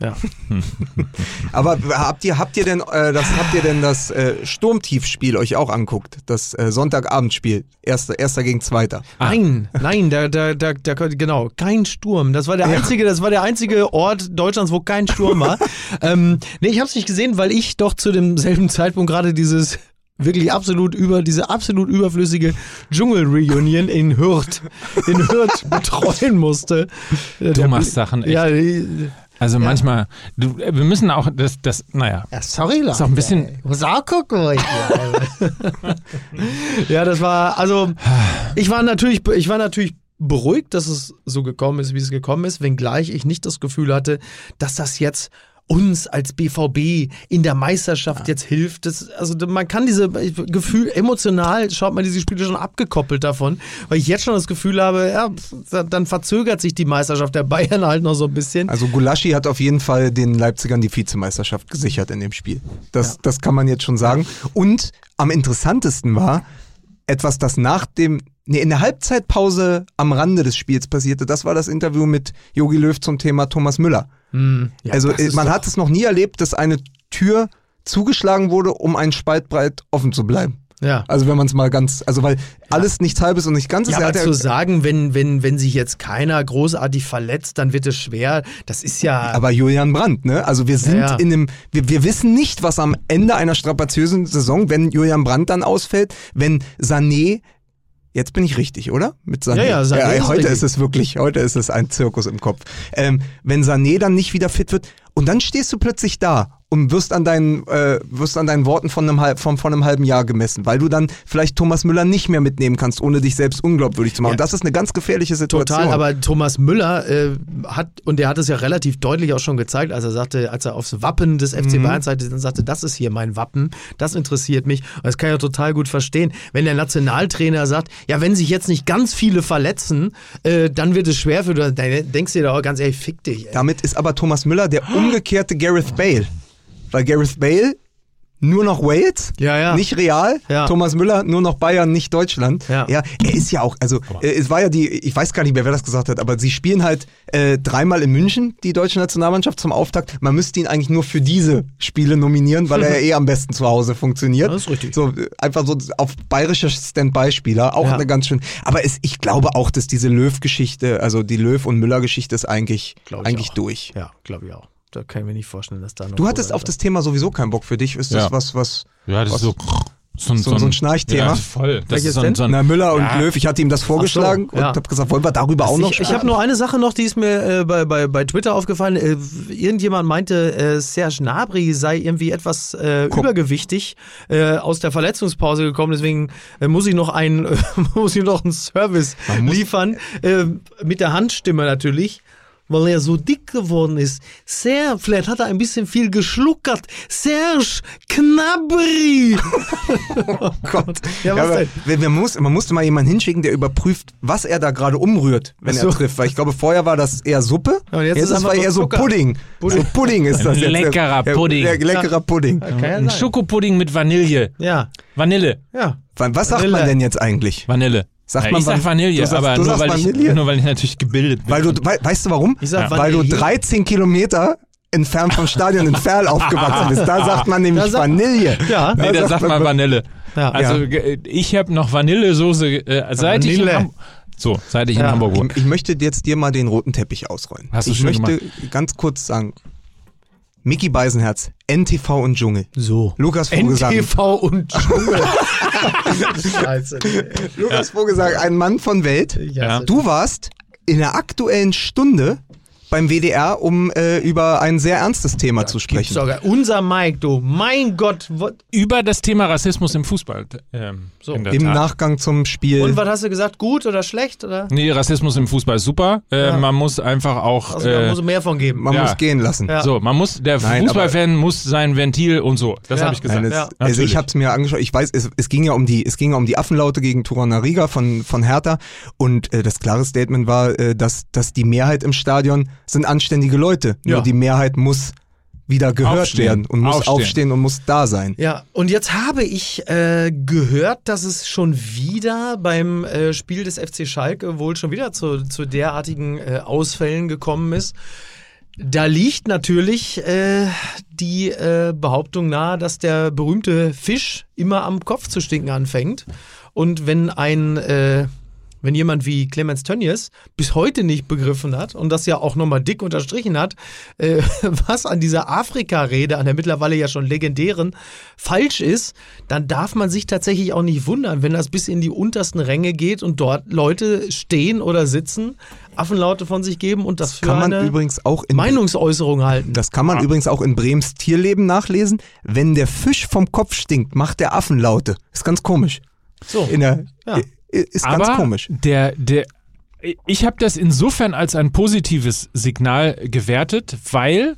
Ja. Aber habt ihr, habt ihr denn, äh, das, habt ihr denn das äh, Sturmtiefspiel euch auch anguckt? Das äh, Sonntagabendspiel. Erster, erster gegen Zweiter. Ah. Nein, nein, da, da, da, da, genau, kein Sturm. Das war der einzige, das war der einzige Ort Deutschlands, wo kein Sturm war. ähm, nee, ich habe es nicht gesehen, weil ich doch zu demselben Zeitpunkt gerade dieses wirklich absolut über diese absolut überflüssige Dschungel-Reunion in Hürth, in Hürth betreuen musste. Äh, Du der- machst Sachen echt. Ja, Also manchmal, du, wir müssen auch, das, das, naja. Ja, sorry, Leute. Ist auch ein bisschen- muss auch gucken, wo ich. Ja, das war, also ich war natürlich, ich war natürlich beruhigt, dass es so gekommen ist, wie es gekommen ist, wenngleich ich nicht das Gefühl hatte, dass das jetzt uns als BVB in der Meisterschaft jetzt hilft. Das, also man kann diese Gefühl, emotional schaut man diese Spiele schon abgekoppelt davon, weil ich jetzt schon das Gefühl habe, ja, dann verzögert sich die Meisterschaft der Bayern halt noch so ein bisschen. Also Gulaschi hat auf jeden Fall den Leipzigern die Vizemeisterschaft gesichert in dem Spiel. Das, das kann man jetzt schon sagen. Und am interessantesten war etwas, das nach dem, nee, in der Halbzeitpause am Rande des Spiels passierte. Das war das Interview mit Jogi Löw zum Thema Thomas Müller. Hm, ja, also ist man hat es noch nie erlebt, dass eine Tür zugeschlagen wurde, um einen Spalt breit offen zu bleiben. ja. Also wenn man es mal ganz, also weil alles nichts halbes und nichts ganzes. Ja, Er aber zu sagen, wenn, wenn, wenn sich jetzt keiner großartig verletzt, dann wird es schwer. Das ist ja. Aber Julian Brandt, ne? Also wir sind Ja, ja. in einem, wir, wir wissen nicht, was am Ende einer strapaziösen Saison, wenn Julian Brandt dann ausfällt, wenn Sané, jetzt bin ich richtig, oder? Mit Sané. Ja, ja, Sané ist heute richtig. ist es wirklich, heute ist es ein Zirkus im Kopf. Ähm, wenn Sané dann nicht wieder fit wird und dann stehst du plötzlich da und wirst an deinen, äh, wirst an deinen Worten von einem, halb, von, von einem halben Jahr gemessen, weil du dann vielleicht Thomas Müller nicht mehr mitnehmen kannst, ohne dich selbst unglaubwürdig zu machen. Ja. Und das ist eine ganz gefährliche Situation. Total, aber Thomas Müller äh, hat, und der hat es ja relativ deutlich auch schon gezeigt, als er sagte, als er aufs Wappen des FC Bayern zeigte, dann sagte, das ist hier mein Wappen, das interessiert mich. Und das kann ich auch total gut verstehen. Wenn der Nationaltrainer sagt, ja, wenn sich jetzt nicht ganz viele verletzen, äh, dann wird es schwer für du, dann denkst du dir doch ganz ehrlich, fick dich. Ey. Damit ist aber Thomas Müller der umgekehrte Gareth Bale. Weil Gareth Bale nur noch Wales, Ja, ja. nicht Real. Ja. Thomas Müller nur noch Bayern, nicht Deutschland. Ja. er ist ja auch, also äh, es war ja die, ich weiß gar nicht mehr, wer das gesagt hat, aber sie spielen halt äh, dreimal in München, die deutsche Nationalmannschaft zum Auftakt. Man müsste ihn eigentlich nur für diese Spiele nominieren, weil er ja eh am besten zu Hause funktioniert. Das ist richtig. So einfach so auf bayerischer Standby-Spieler, auch Ja. eine ganz schön. Aber es, ich glaube auch, dass diese Löw-Geschichte, also die Löw- und Müller-Geschichte ist eigentlich, eigentlich auch. durch. Ja, glaube ich auch. Da kann ich mir nicht vorstellen, dass da noch. Du hattest auf das Thema sowieso keinen Bock für dich. Ist das Ja. was, was. Ja, das was, ist so, so, ein- so- so ein Schnarchthema? Ja, voll. Das Welches ist so, ein- so ein, Na, Müller und Ja. Löw, ich hatte ihm das vorgeschlagen ja. und habe gesagt, wollen wir darüber auch noch ich, ich habe nur eine Sache noch, die ist mir äh, bei, bei, bei Twitter aufgefallen. Äh, irgendjemand meinte, äh, Serge Gnabry sei irgendwie etwas äh, übergewichtig äh, aus der Verletzungspause gekommen. Deswegen äh, muss ich noch einen, äh, muss ich noch einen Service liefern äh, mit der Handstimme natürlich. Weil er so dick geworden ist. Serge, vielleicht hat er ein bisschen viel geschluckert. Serge Gnabry. Oh Gott. Ja, was aber denn? wenn- man, muss, man musste mal jemanden hinschicken, der überprüft, was er da gerade umrührt, wenn so. er trifft. Weil ich glaube, vorher war das eher Suppe. Ja, und jetzt ist ist es eher so. Pudding. Pudding. So Pudding ist das jetzt. leckerer Ja, Pudding. Ja, leckerer Pudding. Ja ein. Schokopudding mit Vanille. Ja, Vanille. ja. Was sagt Vanille. man denn jetzt eigentlich? Vanille. Sagt ja, man ich sag Van- Vanille, Du sagst- aber du nur, sagst weil ich, Vanille? nur weil ich natürlich gebildet bin. Weil du, wei- weißt du warum? Ich sag Weil du Vanille. 13 Kilometer entfernt vom Stadion in Ferl aufgewachsen bist. Da sagt man nämlich sagt- Vanille. Ja. Nee, da sagt man Vanille. Ja. Also Ja. ge- ich habe noch Vanillesoße, äh, seit ich in Vanille. Hamburg, so, seit ich in Ja. Hamburg wohne. Ich, ich möchte jetzt dir mal den roten Teppich ausrollen. Hast du ich schon möchte ganz kurz sagen, Mickey Beisenherz, NTV und Dschungel. So. Lukas Vogelsang. NTV und Dschungel. Scheiße. Lukas Vogelsang, ein Mann von Welt. Ja. Du warst in der aktuellen Stunde beim WDR, um äh, über ein sehr ernstes Thema zu sprechen. Sogar unser Mike, du. Mein Gott. what- Über das Thema Rassismus im Fußball. Ähm, So. Im Tat. Nachgang zum Spiel. Und was hast du gesagt? Gut oder schlecht? Oder? Nee, Rassismus im Fußball ist super. Äh, Ja. Man muss einfach auch. Also, da äh, muss mehr von geben. Man Ja. muss gehen lassen. Ja. So, man muss, der Fußballfan muss sein Ventil und so. Das Ja. habe ich gesagt. Nein, es, Ja. also ich habe es mir angeschaut. Ich weiß, es, es ging ja um die, es ging ja um die Affenlaute gegen Turanariga von von Hertha und äh, das klare Statement war, äh, dass dass die Mehrheit im Stadion sind anständige Leute. Ja. Nur die Mehrheit muss wieder gehört Aufstehen. werden und muss Aufstehen. aufstehen. und muss da sein. Ja, und jetzt habe ich äh, gehört, dass es schon wieder beim äh, Spiel des FC Schalke wohl schon wieder zu, zu derartigen äh, Ausfällen gekommen ist. Da liegt natürlich äh, die äh, Behauptung nahe, dass der berühmte Fisch immer am Kopf zu stinken anfängt. Und wenn ein äh, wenn jemand wie Clemens Tönnies bis heute nicht begriffen hat und das ja auch nochmal dick unterstrichen hat, äh, was an dieser Afrika-Rede, an der mittlerweile ja schon legendären, falsch ist, dann darf man sich tatsächlich auch nicht wundern, wenn das bis in die untersten Ränge geht und dort Leute stehen oder sitzen, Affenlaute von sich geben und das, für Kann man eine übrigens auch in Meinungsäußerung halten. das kann man übrigens auch in Brems Tierleben nachlesen. Wenn der Fisch vom Kopf stinkt, macht der Affenlaute. Ist ganz komisch. so. In der, Ja. Ist ganz Aber komisch. der, der, ich habe das insofern als ein positives Signal gewertet, weil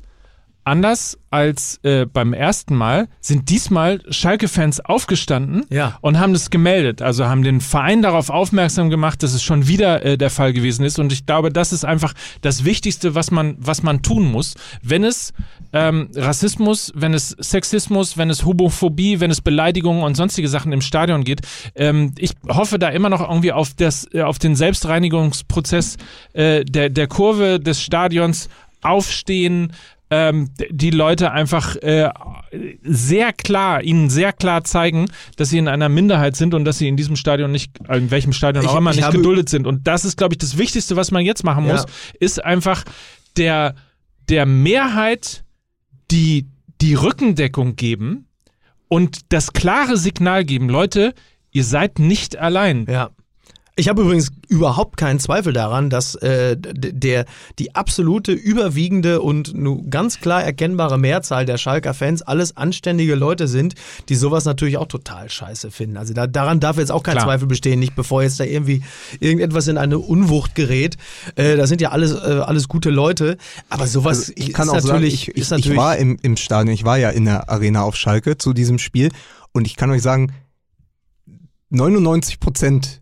anders als äh, beim ersten Mal sind diesmal Schalke-Fans aufgestanden Ja. und haben das gemeldet. Also haben den Verein darauf aufmerksam gemacht, dass es schon wieder äh, der Fall gewesen ist. Und ich glaube, das ist einfach das Wichtigste, was man, was man tun muss, wenn es ähm, Rassismus, wenn es Sexismus, wenn es Homophobie, wenn es Beleidigungen und sonstige Sachen im Stadion geht. Ähm, ich hoffe da immer noch irgendwie auf, das, äh, auf den Selbstreinigungsprozess äh, der, der Kurve des Stadions aufstehen, ähm, die Leute einfach äh, sehr klar, ihnen sehr klar zeigen, dass sie in einer Minderheit sind und dass sie in diesem Stadion nicht, in welchem Stadion Ich- auch immer, ich nicht geduldet sind. Und das ist, glaube ich, das Wichtigste, was man jetzt machen Ja. muss, ist einfach der, der Mehrheit die, die Rückendeckung geben und das klare Signal geben, Leute, ihr seid nicht allein. Ja. Ich habe übrigens überhaupt keinen Zweifel daran, dass äh, der, die absolute, überwiegende und nu ganz klar erkennbare Mehrzahl der Schalker Fans alles anständige Leute sind, die sowas natürlich auch total scheiße finden. Also da, daran darf jetzt auch kein Klar. Zweifel bestehen, nicht bevor jetzt da irgendwie irgendetwas in eine Unwucht gerät. Äh, das sind ja alles, äh, alles gute Leute. Aber sowas Also ich kann ist auch sagen, natürlich, ich, ist ich, ich natürlich war im, im Stadion, ich war ja in der Arena auf Schalke zu diesem Spiel und ich kann euch sagen, 99 Prozent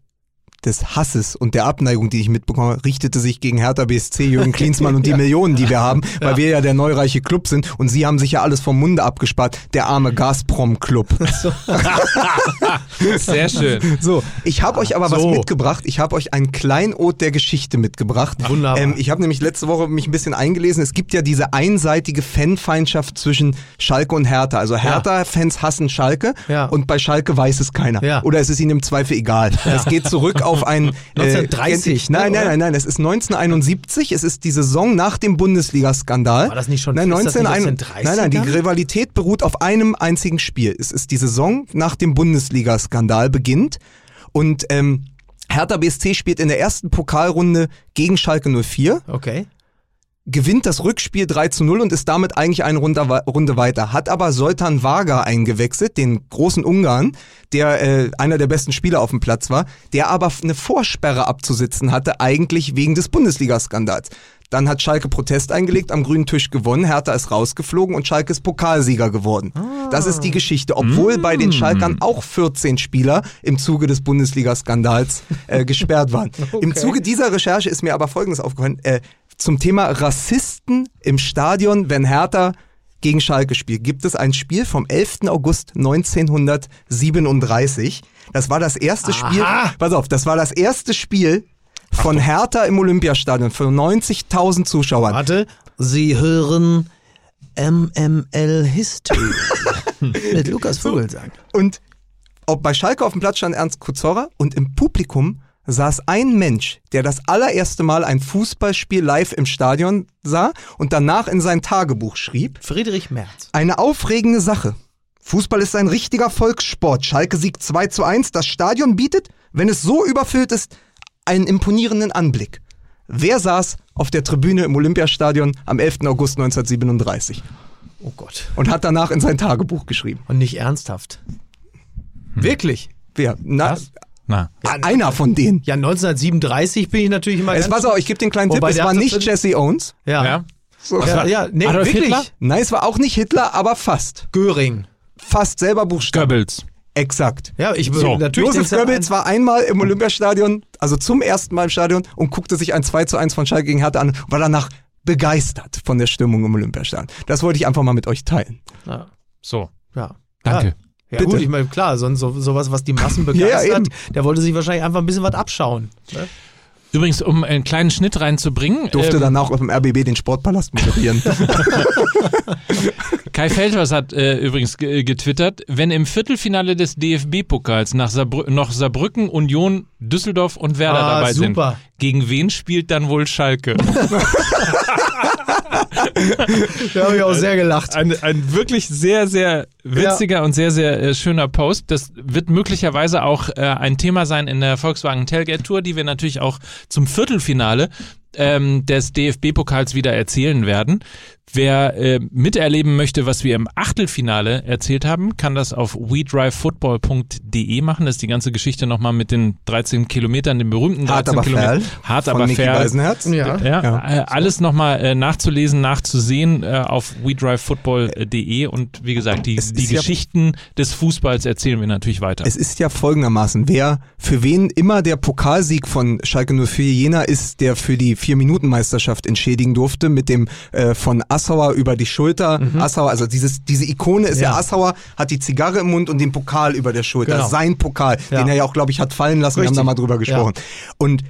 des Hasses und der Abneigung, die ich mitbekomme, richtete sich gegen Hertha BSC, Jürgen Klinsmann und die Millionen, die wir haben, weil wir ja der neureiche Club sind und sie haben sich ja alles vom Munde abgespart, der arme Gazprom-Club. Sehr schön. So, ich habe euch aber was So. mitgebracht. Ich habe euch ein Kleinod der Geschichte mitgebracht. Wunderbar. Ähm, ich habe nämlich letzte Woche mich ein bisschen eingelesen. Es gibt ja diese einseitige Fanfeindschaft zwischen Schalke und Hertha. Also Hertha-Fans hassen Schalke Ja. und bei Schalke weiß es keiner. Ja. Oder es ist ihnen im Zweifel egal. Es geht zurück auf ein... 1930, ne, nein, nein, nein, nein. Es ist 1971. Es ist die Saison nach dem Bundesliga-Skandal. War das nicht schon- Nein, ist das nicht aus 19, den nein, nein, die 30ern? Rivalität beruht auf einem einzigen Spiel. Es ist die Saison nach dem Bundesliga-Skandal beginnt und ähm, Hertha BSC spielt in der ersten Pokalrunde gegen Schalke 04, okay. Gewinnt das Rückspiel 3 zu 0 und ist damit eigentlich eine Runde, Runde weiter. Hat aber Soltan Varga eingewechselt, den großen Ungarn, der äh, einer der besten Spieler auf dem Platz war, der aber eine Vorsperre abzusitzen hatte, eigentlich wegen des Bundesliga-Skandals. Dann hat Schalke Protest eingelegt, am grünen Tisch gewonnen, Hertha ist rausgeflogen und Schalke ist Pokalsieger geworden. Das ist die Geschichte, obwohl bei den Schalkern auch 14 Spieler im Zuge des Bundesliga-Skandals äh, gesperrt waren. Im Zuge dieser Recherche ist mir aber Folgendes aufgefallen. Äh, zum Thema Rassisten im Stadion, wenn Hertha gegen Schalke spielt, gibt es ein Spiel vom 11. August 1937. Das war das erste Spiel, pass auf, das war das erste Spiel von Hertha im Olympiastadion für 90.000 Zuschauern. Warte, Sie hören MML History mit Lukas Vogelsang. Und auch bei Schalke auf dem Platz stand Ernst Kuzorra und im Publikum saß ein Mensch, der das allererste Mal ein Fußballspiel live im Stadion sah und danach in sein Tagebuch schrieb. Friedrich Merz. Eine aufregende Sache. Fußball ist ein richtiger Volkssport. Schalke siegt 2 zu 1. Das Stadion bietet, wenn es so überfüllt ist, einen imponierenden Anblick. Wer saß auf der Tribüne im Olympiastadion am 11. August 1937 Oh Gott. und hat danach in sein Tagebuch geschrieben? Und nicht ernsthaft. Wirklich? Wer? Na, Was? Na, einer von denen. Ja, 1937 bin ich natürlich immer Es war so, ich gebe den kleinen Tipp, es war nicht Jesse Owens. Ja. ja. So. Ja, ja, nee, Adolf wirklich. Hitler? Nein, es war auch nicht Hitler, aber fast. Göring. Fast selber Buchstaben. Goebbels. Exakt. Ja, ich So. natürlich Josef Goebbels war einmal im Olympiastadion, also zum ersten Mal im Stadion und guckte sich ein 2 zu 1 von Schalke gegen Hertha an und war danach begeistert von der Stimmung im Olympiastadion. Das wollte ich einfach mal mit euch teilen. Ja. So, ja. danke. Ja, Bitte. gut, ich meine, klar, sonst so, sowas, was die Massen begeistert, ja, der wollte sich wahrscheinlich einfach ein bisschen was abschauen. Ne? Übrigens, um einen kleinen Schnitt reinzubringen, Durfte ähm, danach auf dem RBB den Sportpalast moderieren. Kai Feldhaus hat äh, übrigens ge- getwittert, wenn im Viertelfinale des DFB-Pokals nach Saarbrü noch Saarbrücken, Union, Düsseldorf und Werder Ah, dabei super. sind, gegen wen spielt dann wohl Schalke? Da habe ich auch sehr gelacht. Ein, ein wirklich sehr, sehr witziger und sehr, sehr äh, schöner Post. Das wird möglicherweise auch äh, ein Thema sein in der Volkswagen Tailgate Tour, die wir natürlich auch zum Viertelfinale ähm, des DFB-Pokals wieder erzählen werden. Wer äh, miterleben möchte, was wir im Achtelfinale erzählt haben, kann das auf wedrivefootball.de machen. Das ist die ganze Geschichte nochmal mit den 13 Kilometern, den berühmten 13 Hart aber Kilometern. fair. Hart von aber Niki fair. Weisenherz. Ja. Ja, Ja. Äh, alles nochmal äh, nachzulesen, nachzusehen äh, auf wedrivefootball.de und wie gesagt, die, die ja- Geschichten des Fußballs erzählen wir natürlich weiter. Es ist ja folgendermaßen, wer für wen immer der Pokalsieg von Schalke 04 jener ist, der für die Vier-Minuten-Meisterschaft entschädigen durfte, mit dem äh, von Assauer über die Schulter. Assauer, also dieses, diese Ikone ist ja. Ja. Assauer, hat die Zigarre im Mund und den Pokal über der Schulter. Genau. Sein Pokal, Ja. den er ja auch, glaube ich, hat fallen lassen. Wir haben Richtig. da mal drüber gesprochen. Und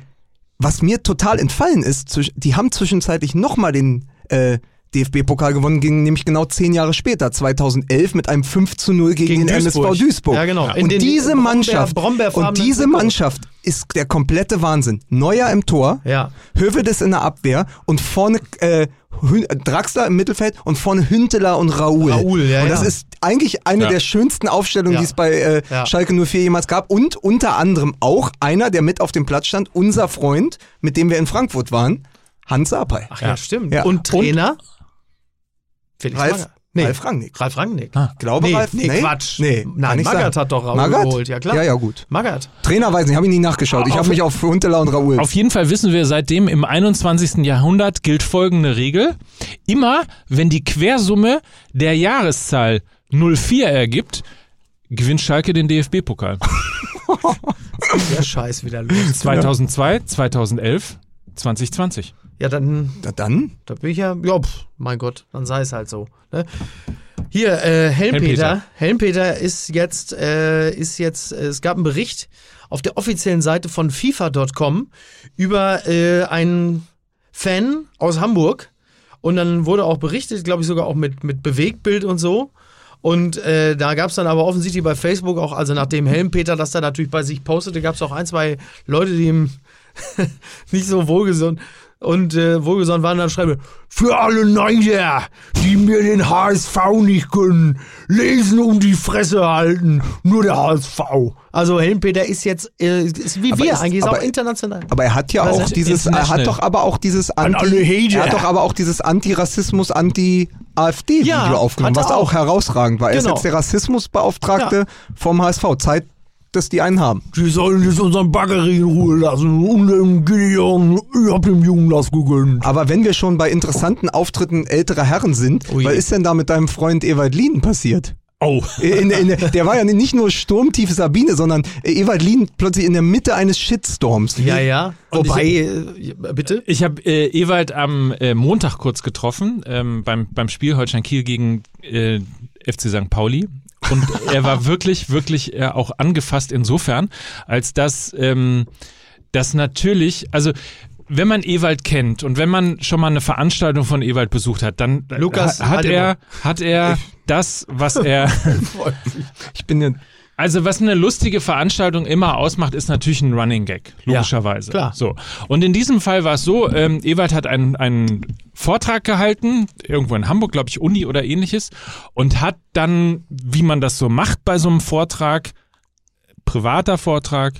was mir total entfallen ist, die haben zwischenzeitlich nochmal den äh, DFB-Pokal gewonnen, ging nämlich genau zehn Jahre später, 2011, mit einem 5 zu 0 gegen, Gegen den Duisburg. MSV Duisburg. Ja, genau. Und den diese Mannschaft, und diese Trikots. Mannschaft ist der komplette Wahnsinn. Neuer im Tor, Ja. Hövedes in der Abwehr und vorne äh, Draxler im Mittelfeld und vorne Hünteler und Raoul. Raoul, ja, und das ja. ist eigentlich eine Ja. der schönsten Aufstellungen, Ja. die es bei äh, Ja. Schalke 04 jemals gab. Und unter anderem auch einer, der mit auf dem Platz stand, unser Freund, mit dem wir in Frankfurt waren, Hans Sapai. Ach ja, stimmt. Ja. Und Trainer? Felix Ralf. Nee, Ralf Rangnick. Ralf Rangnick. Ich glaube, nee, Ralf, nee, Quatsch. Nee, Nein, nicht Magath hat doch Raoul Magath? geholt. Ja, klar. Ja, ja, gut. Magath. Trainer weiß nicht, habe ich nie nachgeschaut. Ich habe mich auf Hunteler und Raoul. Auf jeden Fall wissen wir seitdem, im 21. Jahrhundert gilt folgende Regel. Immer, wenn die Quersumme der Jahreszahl 04 ergibt, gewinnt Schalke den DFB-Pokal. Der Scheiß wieder los. 2002, 2011, 2020. Ja, dann, Na dann? da bin ich ja, ja, pf, mein Gott, dann sei es halt so. Ne? Hier, äh, Helmpeter. Helmpeter ist jetzt, äh, ist jetzt, äh, es gab einen Bericht auf der offiziellen Seite von FIFA.com über äh, einen Fan aus Hamburg. Und dann wurde auch berichtet, glaube ich, sogar auch mit, mit Bewegtbild und so. Und äh, da gab es dann aber offensichtlich bei Facebook auch, also nachdem Helmpeter das da natürlich bei sich postete, gab es auch ein, zwei Leute, die ihm nicht so wohlgesonnen und äh, wohlgesonnen waren, dann schreiben, für alle Neider, die mir den HSV nicht können, lesen um die Fresse halten, nur der HSV. Also Helmpeter ist jetzt, äh, ist wie Aber wir ist- eigentlich, ist aber- auch international. Aber er hat ja Was auch dieses, er hat doch aber auch dieses Anti, Hater. er hat doch aber auch dieses Anti-Rassismus, Anti-AfD-Video Ja, aufgenommen, was auch herausragend war. Er ist Genau. jetzt der Rassismusbeauftragte vom HSV. Zeit, dass die einen haben. Die sollen jetzt unseren Bagger in Ruhe lassen und dem Gideon, ich hab dem Jungen das gegönnt. Aber wenn wir schon bei interessanten Auftritten älterer Herren sind, Oh je. was ist denn da mit deinem Freund Ewald Lien passiert? Oh. In, in, der war ja nicht nur Sturmtief Sabine, sondern Ewald Lien plötzlich in der Mitte eines Shitstorms. Ja, ja. Und Wobei, äh, bitte? Ich habe äh, Ewald am äh, Montag kurz getroffen, ähm, beim, beim Spiel Holstein Kiel gegen äh, FC St. Pauli. Und er war wirklich, wirklich äh, auch angefasst insofern, als dass ähm, das natürlich, also wenn man Ewald kennt und wenn man schon mal eine Veranstaltung von Ewald besucht hat, dann Lukas, ha- hat halt er, hat er das, was er, Ich bin ja also was eine lustige Veranstaltung immer ausmacht, ist natürlich ein Running Gag, logischerweise. klar. So. Und in diesem Fall war es so, ähm, Ewald hat einen, einen Vortrag gehalten, irgendwo in Hamburg, glaube ich, Uni oder ähnliches, und hat dann, wie man das so macht bei so einem Vortrag, privater Vortrag,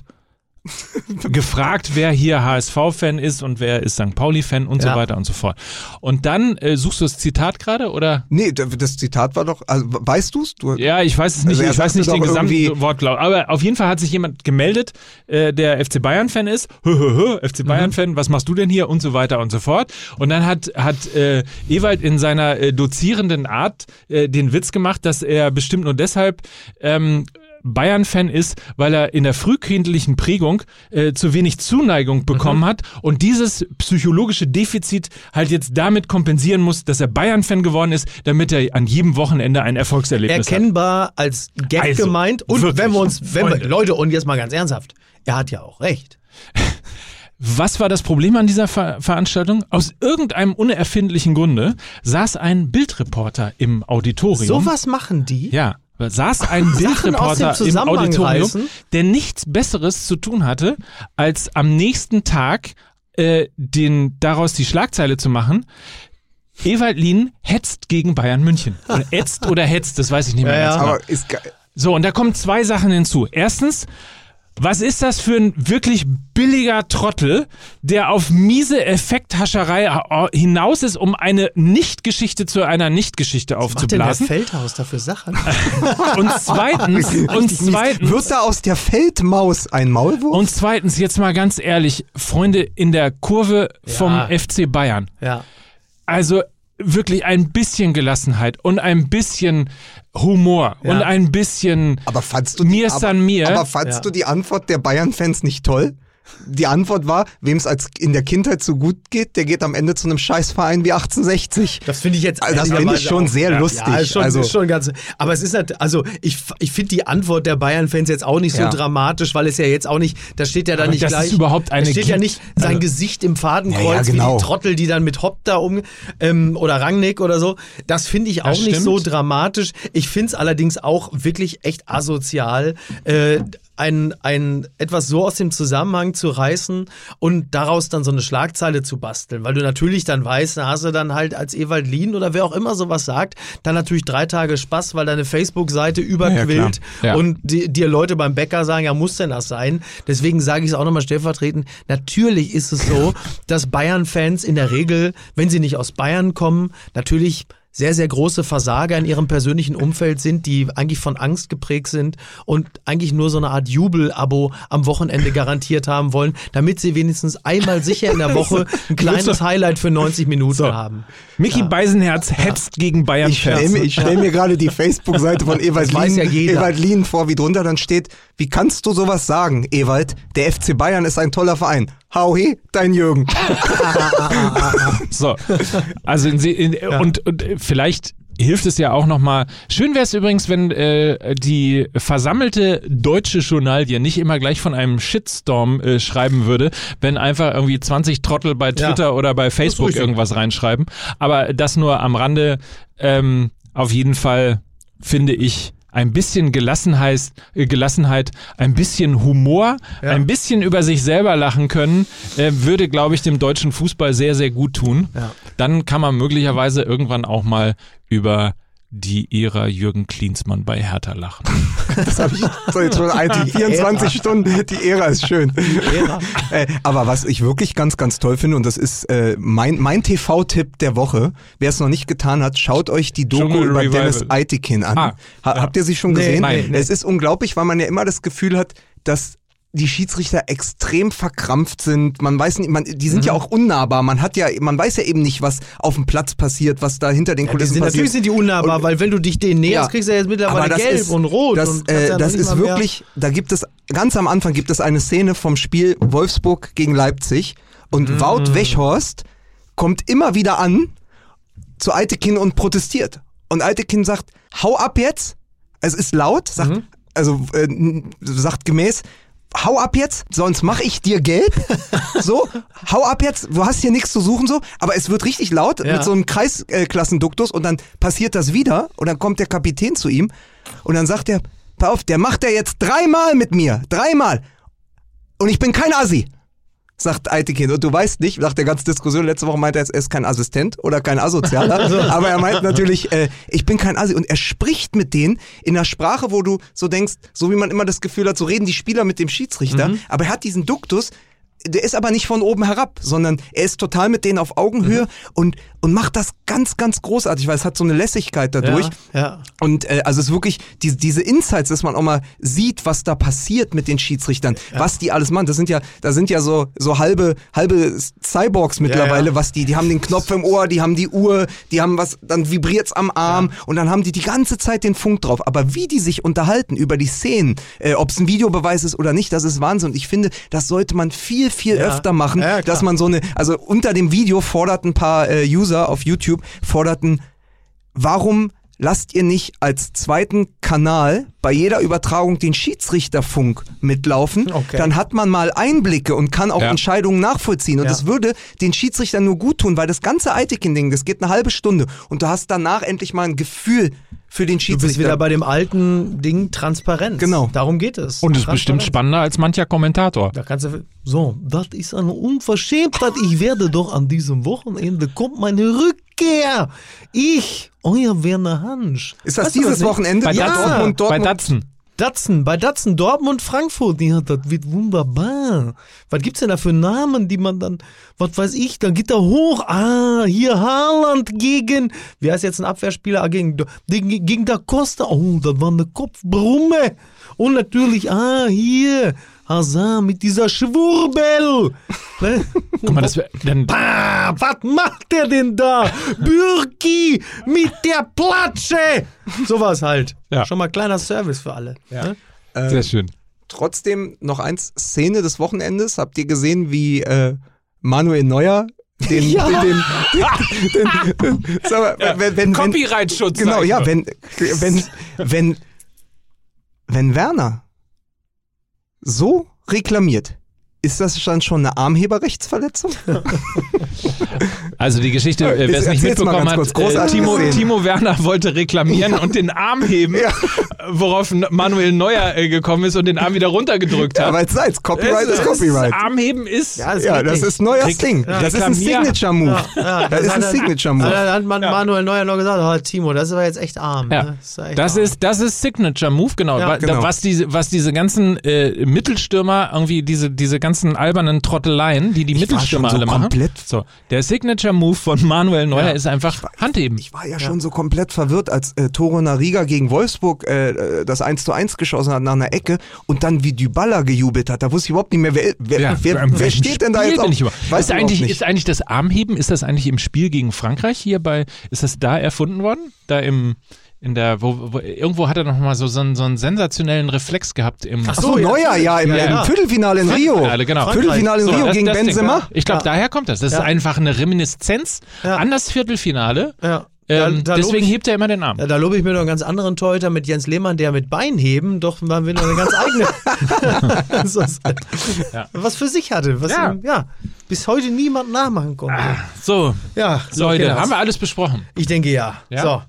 gefragt, wer hier HSV-Fan ist und wer ist St. Pauli-Fan und Ja. so weiter und so fort. Und dann, äh, suchst du das Zitat gerade oder? Nee, das Zitat war doch, also weißt du's? Du, Ja, ich weiß es nicht, Also ich weiß nicht den gesamten Wortlaut. Aber auf jeden Fall hat sich jemand gemeldet, äh, der FC Bayern-Fan ist. Hö, hö, hö, FC Mhm. Bayern-Fan, was machst du denn hier? Und so weiter und so fort. Und dann hat, hat äh, Ewald in seiner äh, dozierenden Art äh, den Witz gemacht, dass er bestimmt nur deshalb ähm, Bayern-Fan ist, weil er in der frühkindlichen Prägung äh, zu wenig Zuneigung bekommen Mhm. hat und dieses psychologische Defizit halt jetzt damit kompensieren muss, dass er Bayern-Fan geworden ist, damit er an jedem Wochenende ein Erfolgserlebnis hat. Erkennbar als Gag Also, gemeint. Und wirklich, wenn wir uns, wenn wir. Leute, und jetzt mal ganz ernsthaft, er hat ja auch recht. Was war das Problem an dieser Ver Veranstaltung? Aus irgendeinem unerfindlichen Grunde saß ein Bildreporter im Auditorium. Sowas machen die. Ja, saß ein Sachen aus dem Bildreporter im Auditorium, reißen? der nichts Besseres zu tun hatte, als am nächsten Tag äh, den daraus die Schlagzeile zu machen. Ewald Lien hetzt gegen Bayern München. Oder ätzt oder hetzt, das weiß ich nicht mehr Ja, ganz ja. genau. aber ist ge- So, und da kommen zwei Sachen hinzu. Erstens, was ist das für ein wirklich billiger Trottel, der auf miese Effekthascherei äh, hinaus ist, um eine Nicht-Geschichte zu einer Nicht-Geschichte Was macht denn der aufzublasen? Feldhaus dafür Sachen? Und zweitens, und zweitens, wird da aus der Feldmaus ein Maulwurf? und zweitens, jetzt mal ganz ehrlich, Freunde in der Kurve vom Ja. FC Bayern. ja. Also wirklich ein bisschen Gelassenheit und ein bisschen Humor Ja. und ein bisschen aber fandst du Mir die, ist aber, an mir. aber fandst Ja. du die Antwort der Bayern-Fans nicht toll? Die Antwort war, wem es als in der Kindheit so gut geht, der geht am Ende zu einem Scheißverein wie 1860. Das finde ich jetzt. Also das finde ich schon auch- sehr ja, lustig. Ja, ist schon, also, ist schon ganz. Aber es ist halt, also ich, ich finde die Antwort der Bayern-Fans jetzt auch nicht so Ja. dramatisch, weil es ja jetzt auch nicht, da steht ja dann Aber nicht dass es gleich. überhaupt eine da steht ja nicht sein Also- Gesicht im Fadenkreuz, Ja, ja, genau. wie die Trottel, die dann mit Hopp da um ähm, oder Rangnick oder so. Das finde ich auch Das nicht stimmt. so dramatisch. Ich finde es allerdings auch wirklich echt asozial. Äh, ein, ein etwas so aus dem Zusammenhang zu reißen und daraus dann so eine Schlagzeile zu basteln, weil du natürlich dann weißt, da hast du dann halt als Ewald Lien oder wer auch immer sowas sagt, dann natürlich drei Tage Spaß, weil deine Facebook-Seite überquillt Ja. und di- dir Leute beim Bäcker sagen, ja, muss denn das sein? Deswegen sage ich es auch nochmal stellvertretend. Natürlich ist es so, dass Bayern-Fans in der Regel, wenn sie nicht aus Bayern kommen, natürlich sehr, sehr große Versager in ihrem persönlichen Umfeld sind, die eigentlich von Angst geprägt sind und eigentlich nur so eine Art Jubel-Abo am Wochenende garantiert haben wollen, damit sie wenigstens einmal sicher in der Woche ein kleines Highlight für 90 Minuten haben. Mickey Beisenherz hetzt gegen Bayern ich stelle stell mir gerade die Facebook-Seite von Ewald Lien, ja. Ewald Lien vor, wie drunter dann steht, wie kannst du sowas sagen, Ewald? Der FC Bayern ist ein toller Verein. Hauhi, dein Jürgen. So, also in, in, und, und äh, vielleicht hilft es ja auch nochmal. Schön wäre es übrigens, wenn äh, die versammelte deutsche Journalie nicht immer gleich von einem Shitstorm äh, schreiben würde, wenn einfach irgendwie 20 Trottel bei Twitter Ja. oder bei Facebook irgendwas reinschreiben. Aber das nur am Rande. Ähm, auf jeden Fall finde ich ein bisschen Gelassenheit, äh, Gelassenheit, ein bisschen Humor, Ja. ein bisschen über sich selber lachen können, äh, würde, glaube ich, dem deutschen Fußball sehr, sehr gut tun. Ja. Dann kann man möglicherweise irgendwann auch mal über die Ära Jürgen Klinsmann bei Hertha lachen. Das habe ich so jetzt schon ein, 24 Stunden. Die Ära ist schön. Ära. Äh, aber was ich wirklich ganz, ganz toll finde, und das ist äh, mein, mein TV-Tipp der Woche, wer es noch nicht getan hat, schaut euch die Doku Dschungel über Revival. Dennis Eitikin an. Ah, ha, Habt ihr sie schon Nee, gesehen? nein. Es ist unglaublich, weil man ja immer das Gefühl hat, dass die Schiedsrichter extrem verkrampft sind. Man weiß nicht, man, die sind ja Mhm. auch unnahbar. Man hat ja, man weiß ja eben nicht, was auf dem Platz passiert, was da hinter den Die Kulissen sind, passiert. natürlich sind die unnahbar, Und- weil wenn du dich denen näherst, Ja. kriegst du ja jetzt mittlerweile gelb ist, und rot. Das, und äh, ja das ist wirklich, da gibt es, ganz am Anfang gibt es eine Szene vom Spiel Wolfsburg gegen Leipzig und Mhm. Wout Weghorst kommt immer wieder an zu Altekin und protestiert. Und Altekin sagt, hau ab jetzt, es ist laut, sagt, Mhm. also äh, sagt gemäß, hau ab jetzt, sonst mach ich dir gelb. So, hau ab jetzt, du hast hier nichts zu suchen so, aber es wird richtig laut Ja. mit so einem Kreisklasgenduktus und dann passiert das wieder und dann kommt der Kapitän zu ihm und dann sagt er, pass auf, der macht er jetzt dreimal mit mir, dreimal. Und ich bin kein Assi. Sagt Eitekin. Und du weißt nicht, nach der ganzen Diskussion, letzte Woche meinte er, er ist kein Assistent oder kein Asozialer. aber er meint natürlich, äh, ich bin kein Assi. Und er spricht mit denen in einer Sprache, wo du so denkst, so wie man immer das Gefühl hat, so reden die Spieler mit dem Schiedsrichter. Aber er hat diesen Duktus, der ist aber nicht von oben herab, sondern er ist total mit denen auf Augenhöhe und, und macht das ganz, ganz großartig, weil es hat so eine Lässigkeit dadurch. Ja, ja. Und äh, also es ist wirklich diese, diese Insights, dass man auch mal sieht, was da passiert mit den Schiedsrichtern, was die alles machen. Das sind ja, da sind ja so so halbe halbe Cyborgs mittlerweile, ja. was die, die haben den Knopf im Ohr, die haben die Uhr, die haben was, dann vibriert's am Arm und dann haben die die ganze Zeit den Funk drauf. Aber wie die sich unterhalten über die Szenen, äh, ob es ein Videobeweis ist oder nicht, das ist Wahnsinn. Und ich finde, das sollte man viel viel Ja. öfter machen, Ja, dass man so eine, also unter dem Video forderten ein paar äh, User auf YouTube forderten warum lasst ihr nicht als zweiten Kanal bei jeder Übertragung den Schiedsrichterfunk mitlaufen? Okay. Dann hat man mal Einblicke und kann auch Ja. Entscheidungen nachvollziehen. Und Ja. das würde den Schiedsrichtern nur gut tun, weil das ganze Eitekin-Ding, das geht eine halbe Stunde und du hast danach endlich mal ein Gefühl für den Du Schiedsrichter. bist wieder bei dem alten Ding Transparenz. Genau. Darum geht es. Und es ist bestimmt spannender als mancher Kommentator. Da kannst du. So, das ist eine Unverschämtheit. Ich werde doch an diesem Wochenende kommt meine Rückkehr. Ich, euer Werner Hansch. ist das Weißt du dieses? Wochenende? Bei Ja, Datsen. Dortmund, Bei Dortmund. Datsen. Datsen, bei Datsen, Dortmund, Frankfurt, ja, das wird wunderbar. Was gibt's denn da für Namen, die man dann, was weiß ich, dann geht er hoch, ah, hier Haaland gegen, wie heißt jetzt ein Abwehrspieler, ah, gegen, gegen, gegen Da Costa, oh, das war eine Kopfbrumme. Und natürlich, ah, hier, Hazard mit dieser Schwurbel. Ne? Guck mal, das wär, dann, Ah, was macht der denn da? Bürki mit der Platsche. Sowas halt. Ja. Schon mal kleiner Service für alle. Ne? sehr schön. Trotzdem noch eins, Szene des Wochenendes. Habt ihr gesehen, wie äh, Manuel Neuer den, Ja. den, den, den, mal, wenn, wenn, wenn, Copyright-Schutz. Genau, ja, wenn, wenn, wenn, wenn Werner so reklamiert, ist das dann schon eine Armheberrechtsverletzung? Also die Geschichte, äh, wer es nicht mitbekommen hat, kurz. äh, Timo. Timo Werner wollte reklamieren und den Arm heben, Ja. äh, worauf Manuel Neuer äh, gekommen ist und den Arm wieder runtergedrückt hat. Aber jetzt seid's, Copyright ist Copyright. Armheben ist Ja, das Ja, das ist neues Rek- Ding. Das ist ein Signature-Move. Ja, Das ist ein hat- Signature-Move. Da hat man Manuel Neuer noch gesagt, oh, Timo, das ist aber jetzt echt arm. Ja, ne? ist echt das arm. ist, das ist Signature Move, genau. Ja, genau. Was diese, was diese ganzen äh, Mittelstürmer, irgendwie diese, diese ganzen albernen Trotteleien, die die Ich war Mittelstürmer so alle machen. komplett- So, der Signature Move von Manuel Neuer Ja. ist einfach Handheben. Ich war ja schon so komplett verwirrt, als äh, Toro Nariga gegen Wolfsburg äh, äh, das 1 zu 1 geschossen hat nach einer Ecke und dann wie Dybala gejubelt hat. Da wusste ich überhaupt nicht mehr, wer, wer, Ja, wer, wer steht denn da jetzt auf? ich über- Weiß ist, ich eigentlich, überhaupt ist eigentlich das Armheben, ist das eigentlich im Spiel gegen Frankreich hier bei, ist das da erfunden worden? Da im, in der, wo, wo, irgendwo hat er noch mal so, so, einen, so einen sensationellen Reflex gehabt im Ach so, Neuer, ja, im, Ja, ja. im Viertelfinale in Rio. Viertelfinale, genau. Viertelfinale in So, Rio das- gegen das Ding. Benzema. Ich glaube, Ja. daher kommt das. Das Ja. ist einfach eine Reminiszenz Ja. an das Viertelfinale. Ja. Ähm, Da- da deswegen ich- hebt er immer den Arm. Ja, da lobe ich mir noch einen ganz anderen Torhüter mit Jens Lehmann, der mit Beinheben doch mal wieder eine ganz eigene so halt- Ja. was für sich hatte, was Ja. ihm, ja, bis heute niemand nachmachen konnte. So, ja, so Leute, haben wir alles besprochen? Ich denke ja. Ja? So,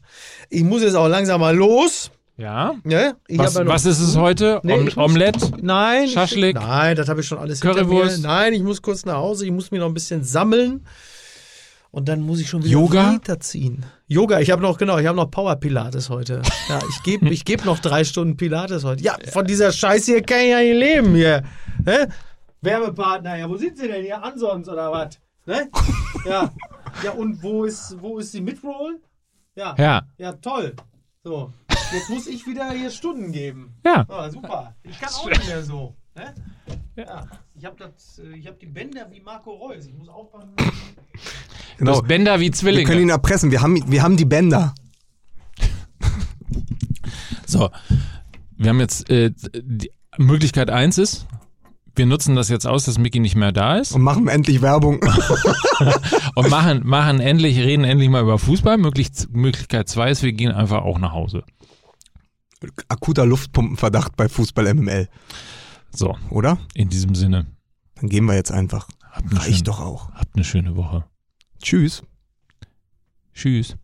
ich muss jetzt auch langsam mal los. Ja. Ne? Ich Was, ja was ist es heute? Nee, Om Omelette? Nein. Schaschlik? Nein, das habe ich schon alles Currywurst? Nein, ich muss kurz nach Hause, ich muss mich noch ein bisschen sammeln. Und dann muss ich schon wieder Yoga? weiterziehen. Yoga, ich habe noch, genau, ich habe noch Power Pilates heute. Ja, ich gebe ich geb noch drei Stunden Pilates heute. Ja, von dieser Scheiße hier kann ich ja nicht leben hier. Ne? Werbepartner, ja, wo sind sie denn hier? Ansonst oder was? Ne? Ja. Ja, und wo ist, wo ist die Midroll? Ja. Ja. Ja, toll. So. Jetzt muss ich wieder hier Stunden geben. Ja. Ah, super. Ich kann auch nicht mehr so. Ne? Ja. Ich habe hab die Bänder wie Marco Reus. Ich muss aufpassen. Du hast Bänder wie Genau. Wir können ihn Zwillinge. erpressen. Wir haben, wir haben die Bänder. So, wir haben jetzt, äh, die Möglichkeit eins ist, wir nutzen das jetzt aus, dass Mickey nicht mehr da ist Und machen endlich Werbung. und machen, machen endlich, reden endlich mal über Fußball. Möglich, Möglichkeit zwei ist, wir gehen einfach auch nach Hause. Akuter Luftpumpenverdacht bei Fußball MML. So, oder? in diesem Sinne, Dann gehen wir jetzt einfach. Reicht schöne, doch auch. habt eine schöne Woche. Tschüss. Tschüss.